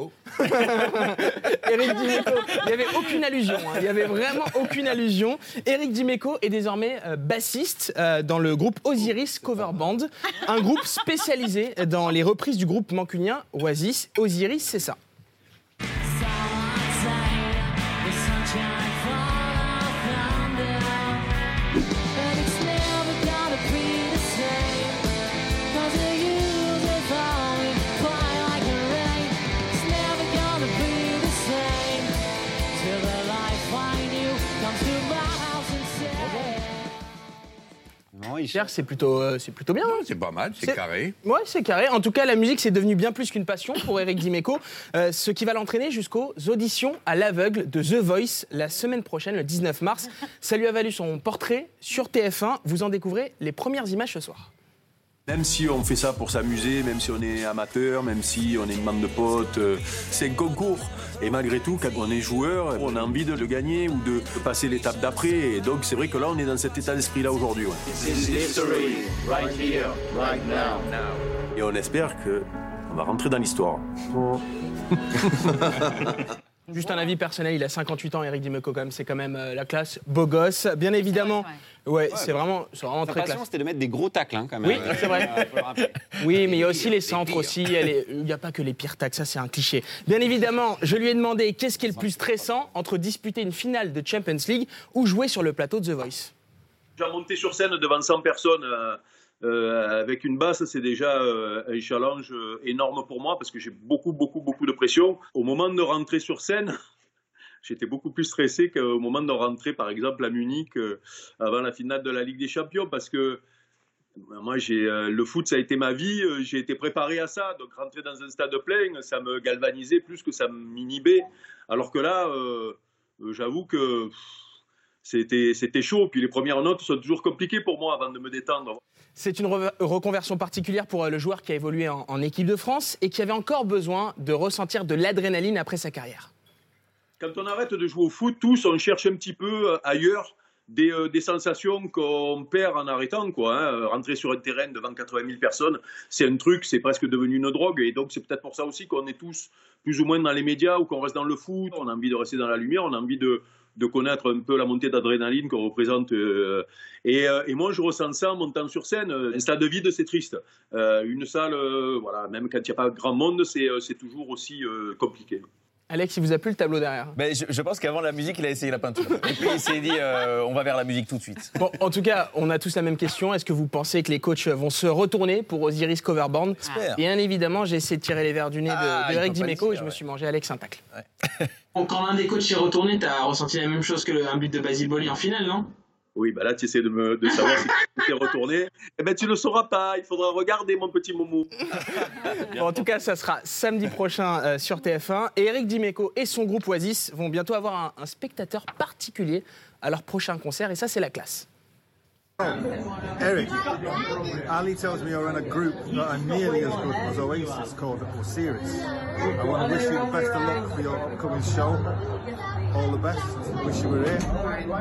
Speaker 63: Eric Il n'y avait aucune allusion, hein. il n'y avait vraiment aucune allusion. Eric Dimeco est désormais euh, bassiste euh, dans le groupe Osiris Cover Band, un groupe spécialisé dans les reprises du groupe mancunien Oasis. Osiris, c'est ça. Pierre, c'est plutôt, euh, c'est plutôt bien.
Speaker 51: C'est pas mal, c'est
Speaker 63: C'est-
Speaker 51: carré.
Speaker 63: Ouais, c'est carré. En tout cas, la musique, c'est devenu bien plus qu'une passion pour Eric Dimeco, euh, ce qui va l'entraîner jusqu'aux auditions à l'aveugle de The Voice la semaine prochaine, le 19 mars. Ça lui a valu son portrait sur TF1. Vous en découvrez les premières images ce soir.
Speaker 64: Même si on fait ça pour s'amuser, même si on est amateur, même si on est une bande de potes, euh, c'est un concours. Et malgré tout, quand on est joueur, on a envie de le gagner ou de passer l'étape d'après. Et donc c'est vrai que là, on est dans cet état d'esprit-là aujourd'hui. ouais. Et on espère que on va rentrer dans l'histoire.
Speaker 63: Juste un avis personnel, il a 58 ans, Eric Dimeco, quand même. C'est quand même euh, la classe. Beau gosse, bien évidemment. Ouais, c'est vraiment, c'est vraiment très
Speaker 2: passion,
Speaker 63: classe.
Speaker 2: c'était de mettre des gros tacles, hein, quand même.
Speaker 63: Oui, c'est vrai.
Speaker 2: Euh, le rappeler.
Speaker 63: Oui, mais il y a aussi les centres aussi. Il n'y a pas que les pires tacs, ça c'est un cliché. Bien évidemment, je lui ai demandé qu'est-ce qui est le plus stressant entre disputer une finale de Champions League ou jouer sur le plateau de The Voice.
Speaker 64: Déjà monter sur scène devant 100 personnes euh, euh, avec une basse, c'est déjà euh, un challenge euh, énorme pour moi parce que j'ai beaucoup, beaucoup, beaucoup de pression. Au moment de rentrer sur scène, J'étais beaucoup plus stressé qu'au moment de rentrer, par exemple, à Munich euh, avant la finale de la Ligue des Champions, parce que moi, j'ai euh, le foot, ça a été ma vie. euh, J'ai été préparé à ça. Donc, rentrer dans un stade plein, ça me galvanisait plus que ça m'inhibait. Alors que là, euh, euh, j'avoue que c'était chaud. Puis les premières notes sont toujours compliquées pour moi avant de me détendre.
Speaker 63: C'est une re- reconversion particulière pour euh, le joueur qui a évolué en équipe de France et qui avait encore besoin de ressentir de l'adrénaline après sa carrière.
Speaker 64: Quand on arrête de jouer au foot, tous, on cherche un petit peu euh, ailleurs des, euh, des sensations qu'on perd en arrêtant. Quoi, hein. Euh, Rentrer sur un terrain devant 80 000 personnes, c'est un truc, c'est presque devenu une drogue. Et donc, c'est peut-être pour ça aussi qu'on est tous plus ou moins dans les médias ou qu'on reste dans le foot. On a envie de rester dans la lumière, on a envie de, connaître un peu la montée d'adrénaline qu'on représente. et, moi, je ressens ça en montant sur scène. Un stade vide, c'est triste. Une salle, voilà, même quand il n'y a pas grand monde, c'est toujours aussi compliqué.
Speaker 63: Alex, il vous a plu le tableau derrière
Speaker 5: Ben, je, je pense qu'avant la musique, il a essayé la peinture. Et puis il s'est dit, euh, on va vers la musique tout de suite.
Speaker 63: Bon, en tout cas, on a tous la même question. Est-ce que vous pensez que les coachs vont se retourner pour Osiris Coverborn
Speaker 5: J'espère.
Speaker 63: Bien évidemment, j'ai essayé de tirer les verres du nez de,
Speaker 5: Ah,
Speaker 63: de Eric Dimeco et je me suis mangé Alex un tacle.
Speaker 65: Bon, quand l'un des coachs s'est retourné, t'as ressenti la même chose que le, un but de Basile Boli en finale, non?
Speaker 64: Oui, bah là, tu essaies de, me, de savoir si tu t'es retourné. Eh ben, tu ne le sauras pas. Il faudra regarder, mon petit Momo.
Speaker 63: Bon, en tout cas, ça sera samedi prochain euh, sur TF1. Et Eric Dimeco et son groupe Oasis vont bientôt avoir un, un spectateur particulier à leur prochain concert. Et ça, c'est la classe.
Speaker 60: Eric, Ali tells me you're in a group that are nearly as good as Oasis called Osiris. I want to wish you the best of luck for your upcoming show. All the best. Wish you were here.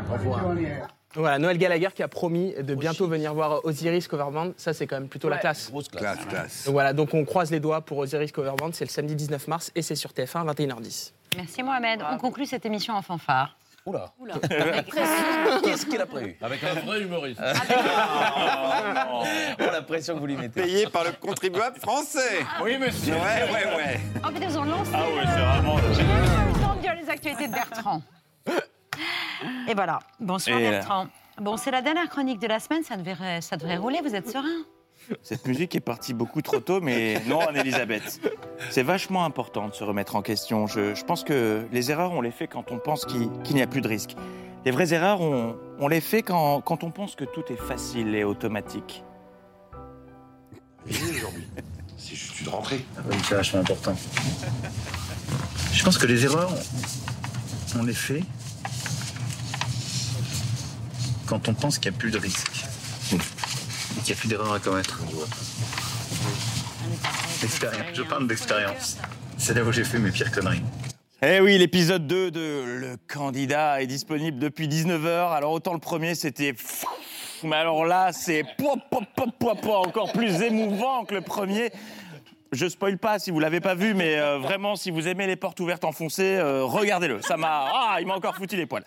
Speaker 60: Au revoir.
Speaker 63: Voilà, Noël Gallagher qui a promis de bientôt venir voir Osiris Coverband. Ça, c'est quand même plutôt la classe.
Speaker 5: grosse classe.
Speaker 51: Classe, classe.
Speaker 63: Donc voilà, donc on croise les doigts pour Osiris Coverband. C'est le samedi 19 mars et c'est sur TF1 21h10.
Speaker 1: Merci Mohamed. On conclut cette émission en fanfare.
Speaker 5: Oula.
Speaker 1: Oula.
Speaker 5: Qu'est-ce qu'il a prévu
Speaker 43: Avec un vrai humoriste.
Speaker 5: Oh, la pression que vous lui mettez.
Speaker 42: Payé par le contribuable français.
Speaker 43: Oui, monsieur.
Speaker 42: Ouais, ouais, ouais.
Speaker 1: Oh, mais ils ont lancé
Speaker 42: Ah ouais, c'est vraiment-
Speaker 1: le temps de dire les actualités de Bertrand. Et voilà. Bonsoir
Speaker 66: Et là.
Speaker 1: Bertrand. Bon, c'est la dernière chronique de la semaine, ça devrait, ça devrait rouler, vous êtes serein
Speaker 66: Cette musique est partie beaucoup trop tôt, mais non, Anne-Elisabeth. C'est vachement important de se remettre en question. Je, je pense que les erreurs, on les fait quand on pense qu'il qu'il n'y a plus de risque. Les vraies erreurs, on, on les fait quand, quand on pense que tout est facile et automatique.
Speaker 67: aujourd'hui. C'est juste une rentrée. Ah oui, c'est vachement important. Je pense que les erreurs, on les fait quand on pense qu'il n'y a plus de risque. Et qu'il n'y a plus d'erreurs à commettre. Expérience. Je parle d'expérience. C'est là où j'ai fait mes pires conneries.
Speaker 66: Eh oui, l'épisode 2 de Le Candidat est disponible depuis 19h. Alors autant le premier, c'était... Mais alors là, c'est encore plus émouvant que le premier. Je spoil pas si vous l'avez pas vu, mais euh, vraiment, si vous aimez les portes ouvertes enfoncées, euh, regardez-le. Ça m'a, ah, il m'a encore foutu les poils.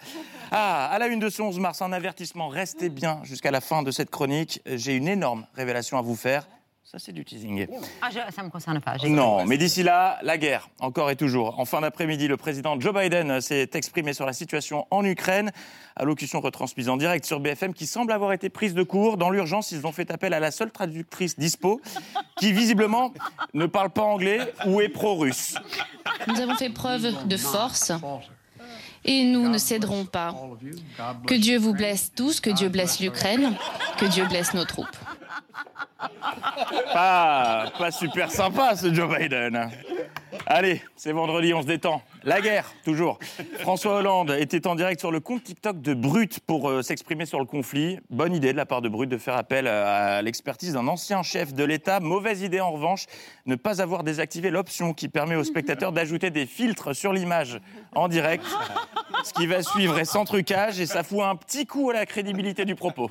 Speaker 66: Ah, à la une de ce 11 mars, un avertissement. Restez bien jusqu'à la fin de cette chronique. J'ai une énorme révélation à vous faire. Ça, c'est du teasing.
Speaker 1: ah, je- Ça ne me concerne pas.
Speaker 66: Non, mais d'ici là, la guerre, encore et toujours. En fin d'après-midi, le président Joe Biden s'est exprimé sur la situation en Ukraine. Allocution retransmise en direct sur BFM qui semble avoir été prise de court. Dans l'urgence, ils ont fait appel à la seule traductrice dispo, qui visiblement ne parle pas anglais ou est pro-russe.
Speaker 68: Nous avons fait preuve de force et nous ne céderons pas. Que Dieu vous blesse tous, que Dieu blesse l'Ukraine, que Dieu blesse nos troupes.
Speaker 66: Pas, super sympa ce Joe Biden. Allez, c'est vendredi, on se détend. La guerre, toujours. François Hollande était en direct sur le compte TikTok de Brut pour euh, s'exprimer sur le conflit. Bonne idée de la part de Brut de faire appel à l'expertise d'un ancien chef de l'État. Mauvaise idée en revanche, ne pas avoir désactivé l'option qui permet aux spectateurs d'ajouter des filtres sur l'image en direct. Ce qui va suivre est sans trucage et ça fout un petit coup à la crédibilité du propos.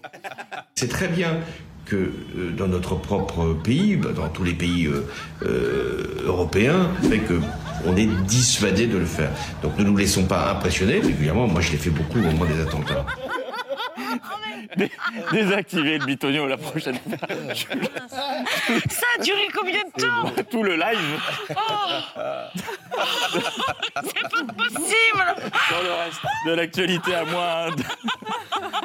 Speaker 69: C'est très bien que euh, dans notre propre pays, bah, dans tous les pays euh, euh, européens, fait que on est dissuadé de le faire. Donc ne nous laissons pas impressionner. Régulièrement, moi je l'ai fait beaucoup au moment des attentats.
Speaker 66: Dé- Désactiver le bitonio la prochaine fois.
Speaker 1: Ça a duré combien de temps
Speaker 66: Tout le live.
Speaker 1: C'est pas possible
Speaker 66: Dans le reste de l'actualité, à moins d-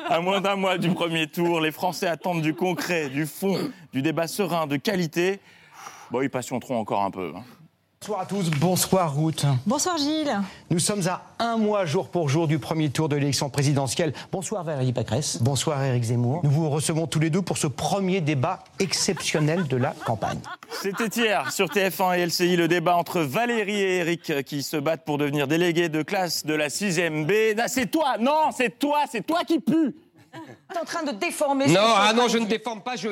Speaker 66: à moins d'un mois du premier tour, les Français attendent du concret, du fond, du débat serein, de qualité. Bon, ils patienteront encore un peu. hein.
Speaker 62: Bonsoir à tous, bonsoir Ruth.
Speaker 30: Bonsoir Gilles.
Speaker 62: Nous sommes à un mois jour pour jour du premier tour de l'élection présidentielle. Bonsoir Valérie Pécresse. Bonsoir Éric Zemmour. Nous vous recevons tous les deux pour ce premier débat exceptionnel de la campagne.
Speaker 66: C'était hier sur TF1 et LCI le débat entre Valérie et Eric qui se battent pour devenir délégués de classe de la 6e B. Ah, c'est toi, non, c'est toi, c'est toi qui pue.
Speaker 70: En train de déformer.
Speaker 71: Non,
Speaker 70: ce que
Speaker 71: ah non, je ne déforme pas, je,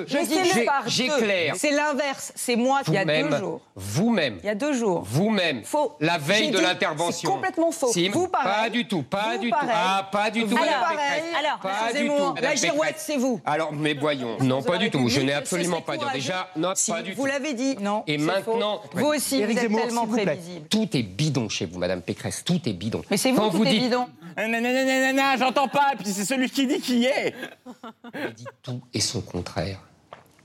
Speaker 71: j'éclaire.
Speaker 70: C'est l'inverse. C'est moi qui, il y a deux
Speaker 71: Vous-même,
Speaker 70: jours.
Speaker 71: vous-même,
Speaker 70: Il y a deux jours.
Speaker 71: vous-même,
Speaker 70: Faux.
Speaker 71: la veille de l'intervention.
Speaker 70: C'est complètement faux.
Speaker 71: Si,
Speaker 70: vous, pareil.
Speaker 71: Pas du tout, pas
Speaker 70: Vous,
Speaker 71: du
Speaker 70: pareil.
Speaker 71: tout. Ah, pas du tout,
Speaker 70: Vous.
Speaker 71: Pécresse.
Speaker 70: Alors,
Speaker 71: pas du tout,
Speaker 70: la girouette, c'est vous.
Speaker 71: Alors, mais voyons. Non, pas du tout. Je n'ai absolument pas dit. Déjà, non, pas du
Speaker 70: vous
Speaker 71: tout.
Speaker 70: l'avez dit. Non.
Speaker 71: Et maintenant.
Speaker 70: Vous aussi, vous êtes tellement
Speaker 71: vous
Speaker 70: prévisible.
Speaker 71: Tout est bidon chez vous, Madame Pécresse. Tout est bidon.
Speaker 70: Mais c'est vous,
Speaker 71: Quand
Speaker 70: tout
Speaker 71: vous
Speaker 70: est
Speaker 71: dites
Speaker 70: bidon.
Speaker 66: Nanana, j'entends pas, puis c'est celui qui dit qui est.
Speaker 71: tout et son contraire.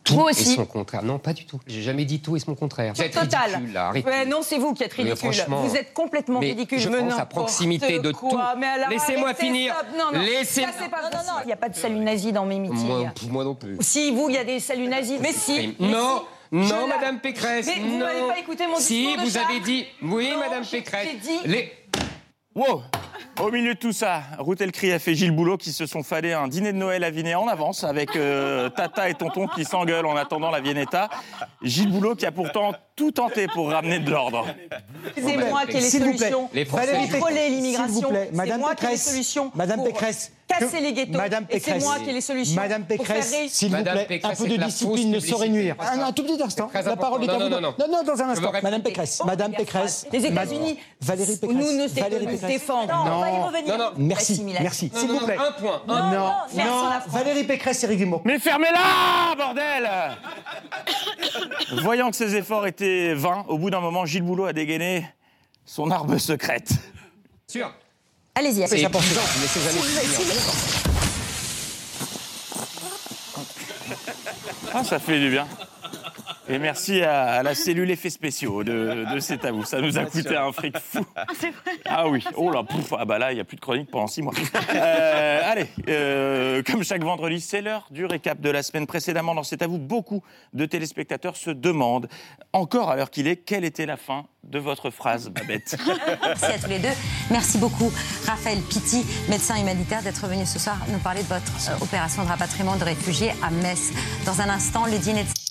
Speaker 71: Tout
Speaker 70: Vous
Speaker 71: et son contraire. Non, pas du tout. J'ai jamais dit tout et son contraire. Vous êtes
Speaker 70: Total.
Speaker 71: ridicule, là. Arrêtez.
Speaker 70: Ouais, non, c'est vous qui êtes
Speaker 71: Mais
Speaker 70: ridicule.
Speaker 71: franchement,
Speaker 70: vous êtes complètement
Speaker 71: mais
Speaker 70: ridicule.
Speaker 71: je pense à proximité de
Speaker 70: quoi.
Speaker 71: tout. Laissez-moi finir.
Speaker 70: stop. Non, non,
Speaker 71: Laissez-
Speaker 70: possible. Il n'y a pas de salut nazi dans mes meetings.
Speaker 71: Moi, moi non plus.
Speaker 70: Si, vous, il y a des saluts nazis. Mais si. mais
Speaker 71: Non,
Speaker 70: si.
Speaker 71: non, Madame Pécresse.
Speaker 70: Mais vous
Speaker 71: non.
Speaker 70: n'avez pas écouté mon
Speaker 71: Si,
Speaker 70: discours de
Speaker 71: vous avez dit. Oui,
Speaker 70: Non,
Speaker 71: Madame
Speaker 70: j'ai-
Speaker 71: Pécresse.
Speaker 70: j'ai dit-
Speaker 71: Les-
Speaker 66: Wow Au milieu de tout ça, Ruth El Cri a fait Gilles Boulot qui se sont fadés un dîner de Noël à Vinet en avance avec euh, Tata et Tonton qui s'engueulent en attendant la Viennetta. Gilles Boulot qui a pourtant tout tenté pour ramener de l'ordre.
Speaker 70: C'est moi qui ai les solutions
Speaker 71: Les Français
Speaker 62: Pécresse,
Speaker 70: contrôler
Speaker 62: s'il
Speaker 70: l'immigration.
Speaker 62: vous plaît,
Speaker 70: C'est
Speaker 62: Madame
Speaker 70: moi qui ai les
Speaker 62: Pécresse,
Speaker 70: solutions
Speaker 62: Madame Pécresse,
Speaker 70: casser les ghettos.
Speaker 62: Madame
Speaker 70: Et c'est
Speaker 62: Pécresse,
Speaker 70: moi qui ai les solutions
Speaker 62: Madame Pécresse, s'il vous plaît,
Speaker 71: Pécresse,
Speaker 62: un peu de discipline ne saurait nuire. Ah, non, un tout petit instant. La parole est à vous.
Speaker 71: Non, non, non.
Speaker 62: non, dans un instant. Madame. Pécresse, Madame Pécresse.
Speaker 70: Les États-Unis,
Speaker 62: Valérie Pécresse.
Speaker 70: nous ne
Speaker 62: Pécresse.
Speaker 70: défendons.
Speaker 62: Non,
Speaker 70: on va y revenir.
Speaker 71: Non, non.
Speaker 62: Merci, merci.
Speaker 71: Non,
Speaker 62: S'il
Speaker 71: non,
Speaker 62: vous
Speaker 71: non,
Speaker 62: plaît.
Speaker 71: un point. un
Speaker 70: Non,
Speaker 71: point.
Speaker 70: non, merci.
Speaker 62: Valérie Pécresse, Éric Zemmour.
Speaker 66: Mais fermez-la, bordel Voyant que ses efforts étaient vains, au bout d'un moment, Gilles Boulot a dégainé son arme secrète.
Speaker 71: Sûr.
Speaker 70: Allez-y.
Speaker 71: C'est
Speaker 70: allez-y.
Speaker 66: Ah, ça fait du bien. Et merci à, la cellule effets spéciaux de, de C'est à vous. Ça nous a coûté un fric fou. Ah oui, oh là, pouf, ah bah là, il n'y a plus de chronique pendant six mois. Euh, allez, euh, comme chaque vendredi, c'est l'heure du récap de la semaine précédemment. Dans C'est à vous, beaucoup de téléspectateurs se demandent, encore à l'heure qu'il est, quelle était la fin de votre phrase, Babette?
Speaker 1: Merci à tous les deux. Merci beaucoup, Raphaël Pitti, médecin humanitaire, d'être venu ce soir nous parler de votre euh, opération de rapatriement de réfugiés à Metz. Dans un instant, le dîner de...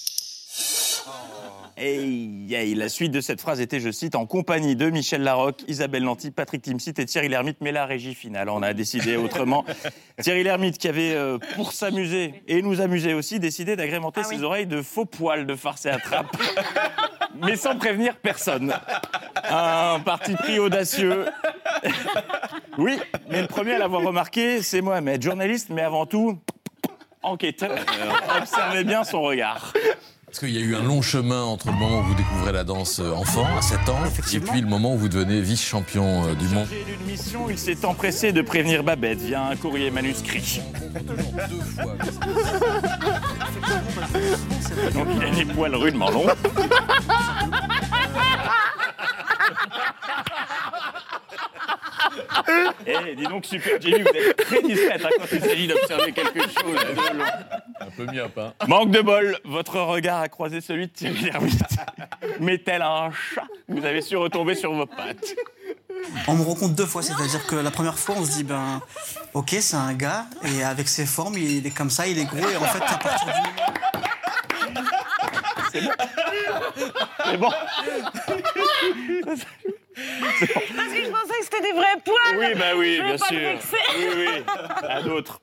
Speaker 66: Hey, hey, la suite de cette phrase était, je cite, en compagnie de Michel Larocque, Isabelle Nanty, Patrick Timsit et Thierry Lhermitte, mais la régie finale, on a décidé autrement. Thierry Lhermitte, qui avait, euh, pour s'amuser et nous amuser aussi, décidé d'agrémenter ses oreilles de faux poils de farce et attrape, mais sans prévenir personne. Un parti pris audacieux. oui, mais le premier à l'avoir remarqué, c'est Mohamed, journaliste, mais avant tout, enquêteur. Observez bien son regard.
Speaker 43: Parce qu'il y a eu un long chemin entre le moment où vous découvrez la danse euh, enfant, à 7 ans, et puis le moment où vous devenez vice-champion euh, du monde.
Speaker 66: Chargé d'une mission, il s'est empressé de prévenir Babette via un courrier manuscrit. Donc il a les poils rudement longs. Eh, dis donc, Super Jenny, vous êtes très discrète hein, quand il s'agit d'observer quelque chose de long.
Speaker 43: Un peu myope, hein
Speaker 66: Manque de bol, votre regard a croisé celui de Thierry Lhermitte. Mais tel un chat, vous avez su retomber sur vos pattes?
Speaker 72: On me rencontre deux fois, c'est-à-dire que la première fois, on se dit, ben, ok, c'est un gars, et avec ses formes, il est comme ça, il est gros, et en fait, à partir du
Speaker 66: C'est bon.
Speaker 1: Parce que je pensais que c'était des vrais poils
Speaker 66: Oui, bah oui,
Speaker 1: Je
Speaker 66: bien
Speaker 1: pas
Speaker 66: sûr. Oui, oui, à d'autres.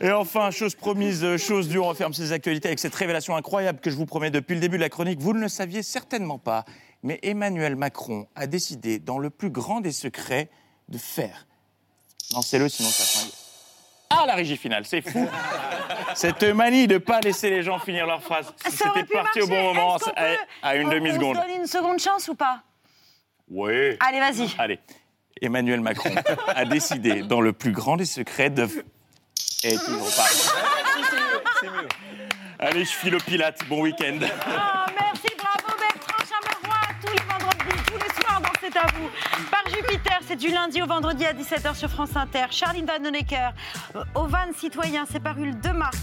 Speaker 66: Et enfin, chose promise, euh, chose due, on referme ces actualités avec cette révélation incroyable que je vous promets depuis le début de la chronique. Vous ne le saviez certainement pas, mais Emmanuel Macron a décidé, dans le plus grand des secrets, de faire. Lancez-le, sinon ça fringue. Ah, la régie finale, c'est fou. Cette manie de pas laisser les gens finir leur phrase. Si
Speaker 1: Ça aurait
Speaker 66: c'était
Speaker 1: pu
Speaker 66: parti au bon
Speaker 1: marcher.
Speaker 66: moment,
Speaker 1: Est-ce qu'on
Speaker 66: à,
Speaker 1: peut-
Speaker 66: à une
Speaker 1: on-
Speaker 66: demi-seconde.
Speaker 1: On se donne une seconde chance ou pas?
Speaker 66: Oui.
Speaker 1: Allez, vas-y.
Speaker 66: Allez. Emmanuel Macron a décidé, dans le plus grand des secrets, de. Et toujours pas. Allez, je file au Pilate. Bon week-end.
Speaker 1: Ah, merci, bravo Bertrand Chameroy, tous les vendredis, tous les soirs dans C'est à vous. Par Jupiter, c'est du lundi au vendredi à 17h sur France Inter. Charline Vanhoenacker, euh, Au Van Citoyen, c'est paru le 2 mars.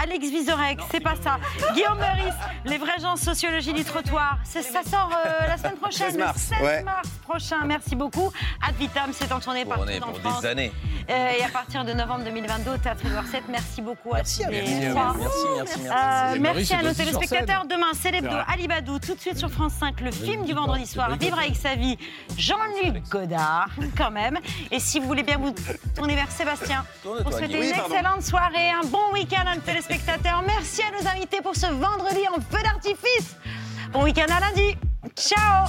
Speaker 1: Alex Vizorek, c'est pas ça. Guillaume Meurice, les vrais gens sociologie du trottoir. C'est- Ça sort euh, la semaine prochaine,
Speaker 5: 16 mars,
Speaker 1: le 16
Speaker 5: ouais.
Speaker 1: mars prochain. Merci beaucoup. Ad Vitam, c'est en tournée
Speaker 5: Pour,
Speaker 1: partout
Speaker 5: on est
Speaker 1: en
Speaker 5: pour
Speaker 1: France.
Speaker 5: des années.
Speaker 1: Euh, et à partir de novembre 2022 au Théâtre Édouard VII. Merci beaucoup à tous les
Speaker 5: Merci,
Speaker 1: trois.
Speaker 5: merci, merci, merci.
Speaker 1: Euh, merci à nos téléspectateurs. Demain, c'est l'hebdo. Ali Badou. Tout de suite sur France 5, le film du vendredi soir. Vivre avec sa vie. Jean-Luc Godard, quand même. Et si vous voulez bien vous tourner vers Sébastien pour souhaiter une excellente soirée, un bon week-end à nos Merci à nos invités pour ce vendredi en feu d'artifice. Bon week-end à lundi. Ciao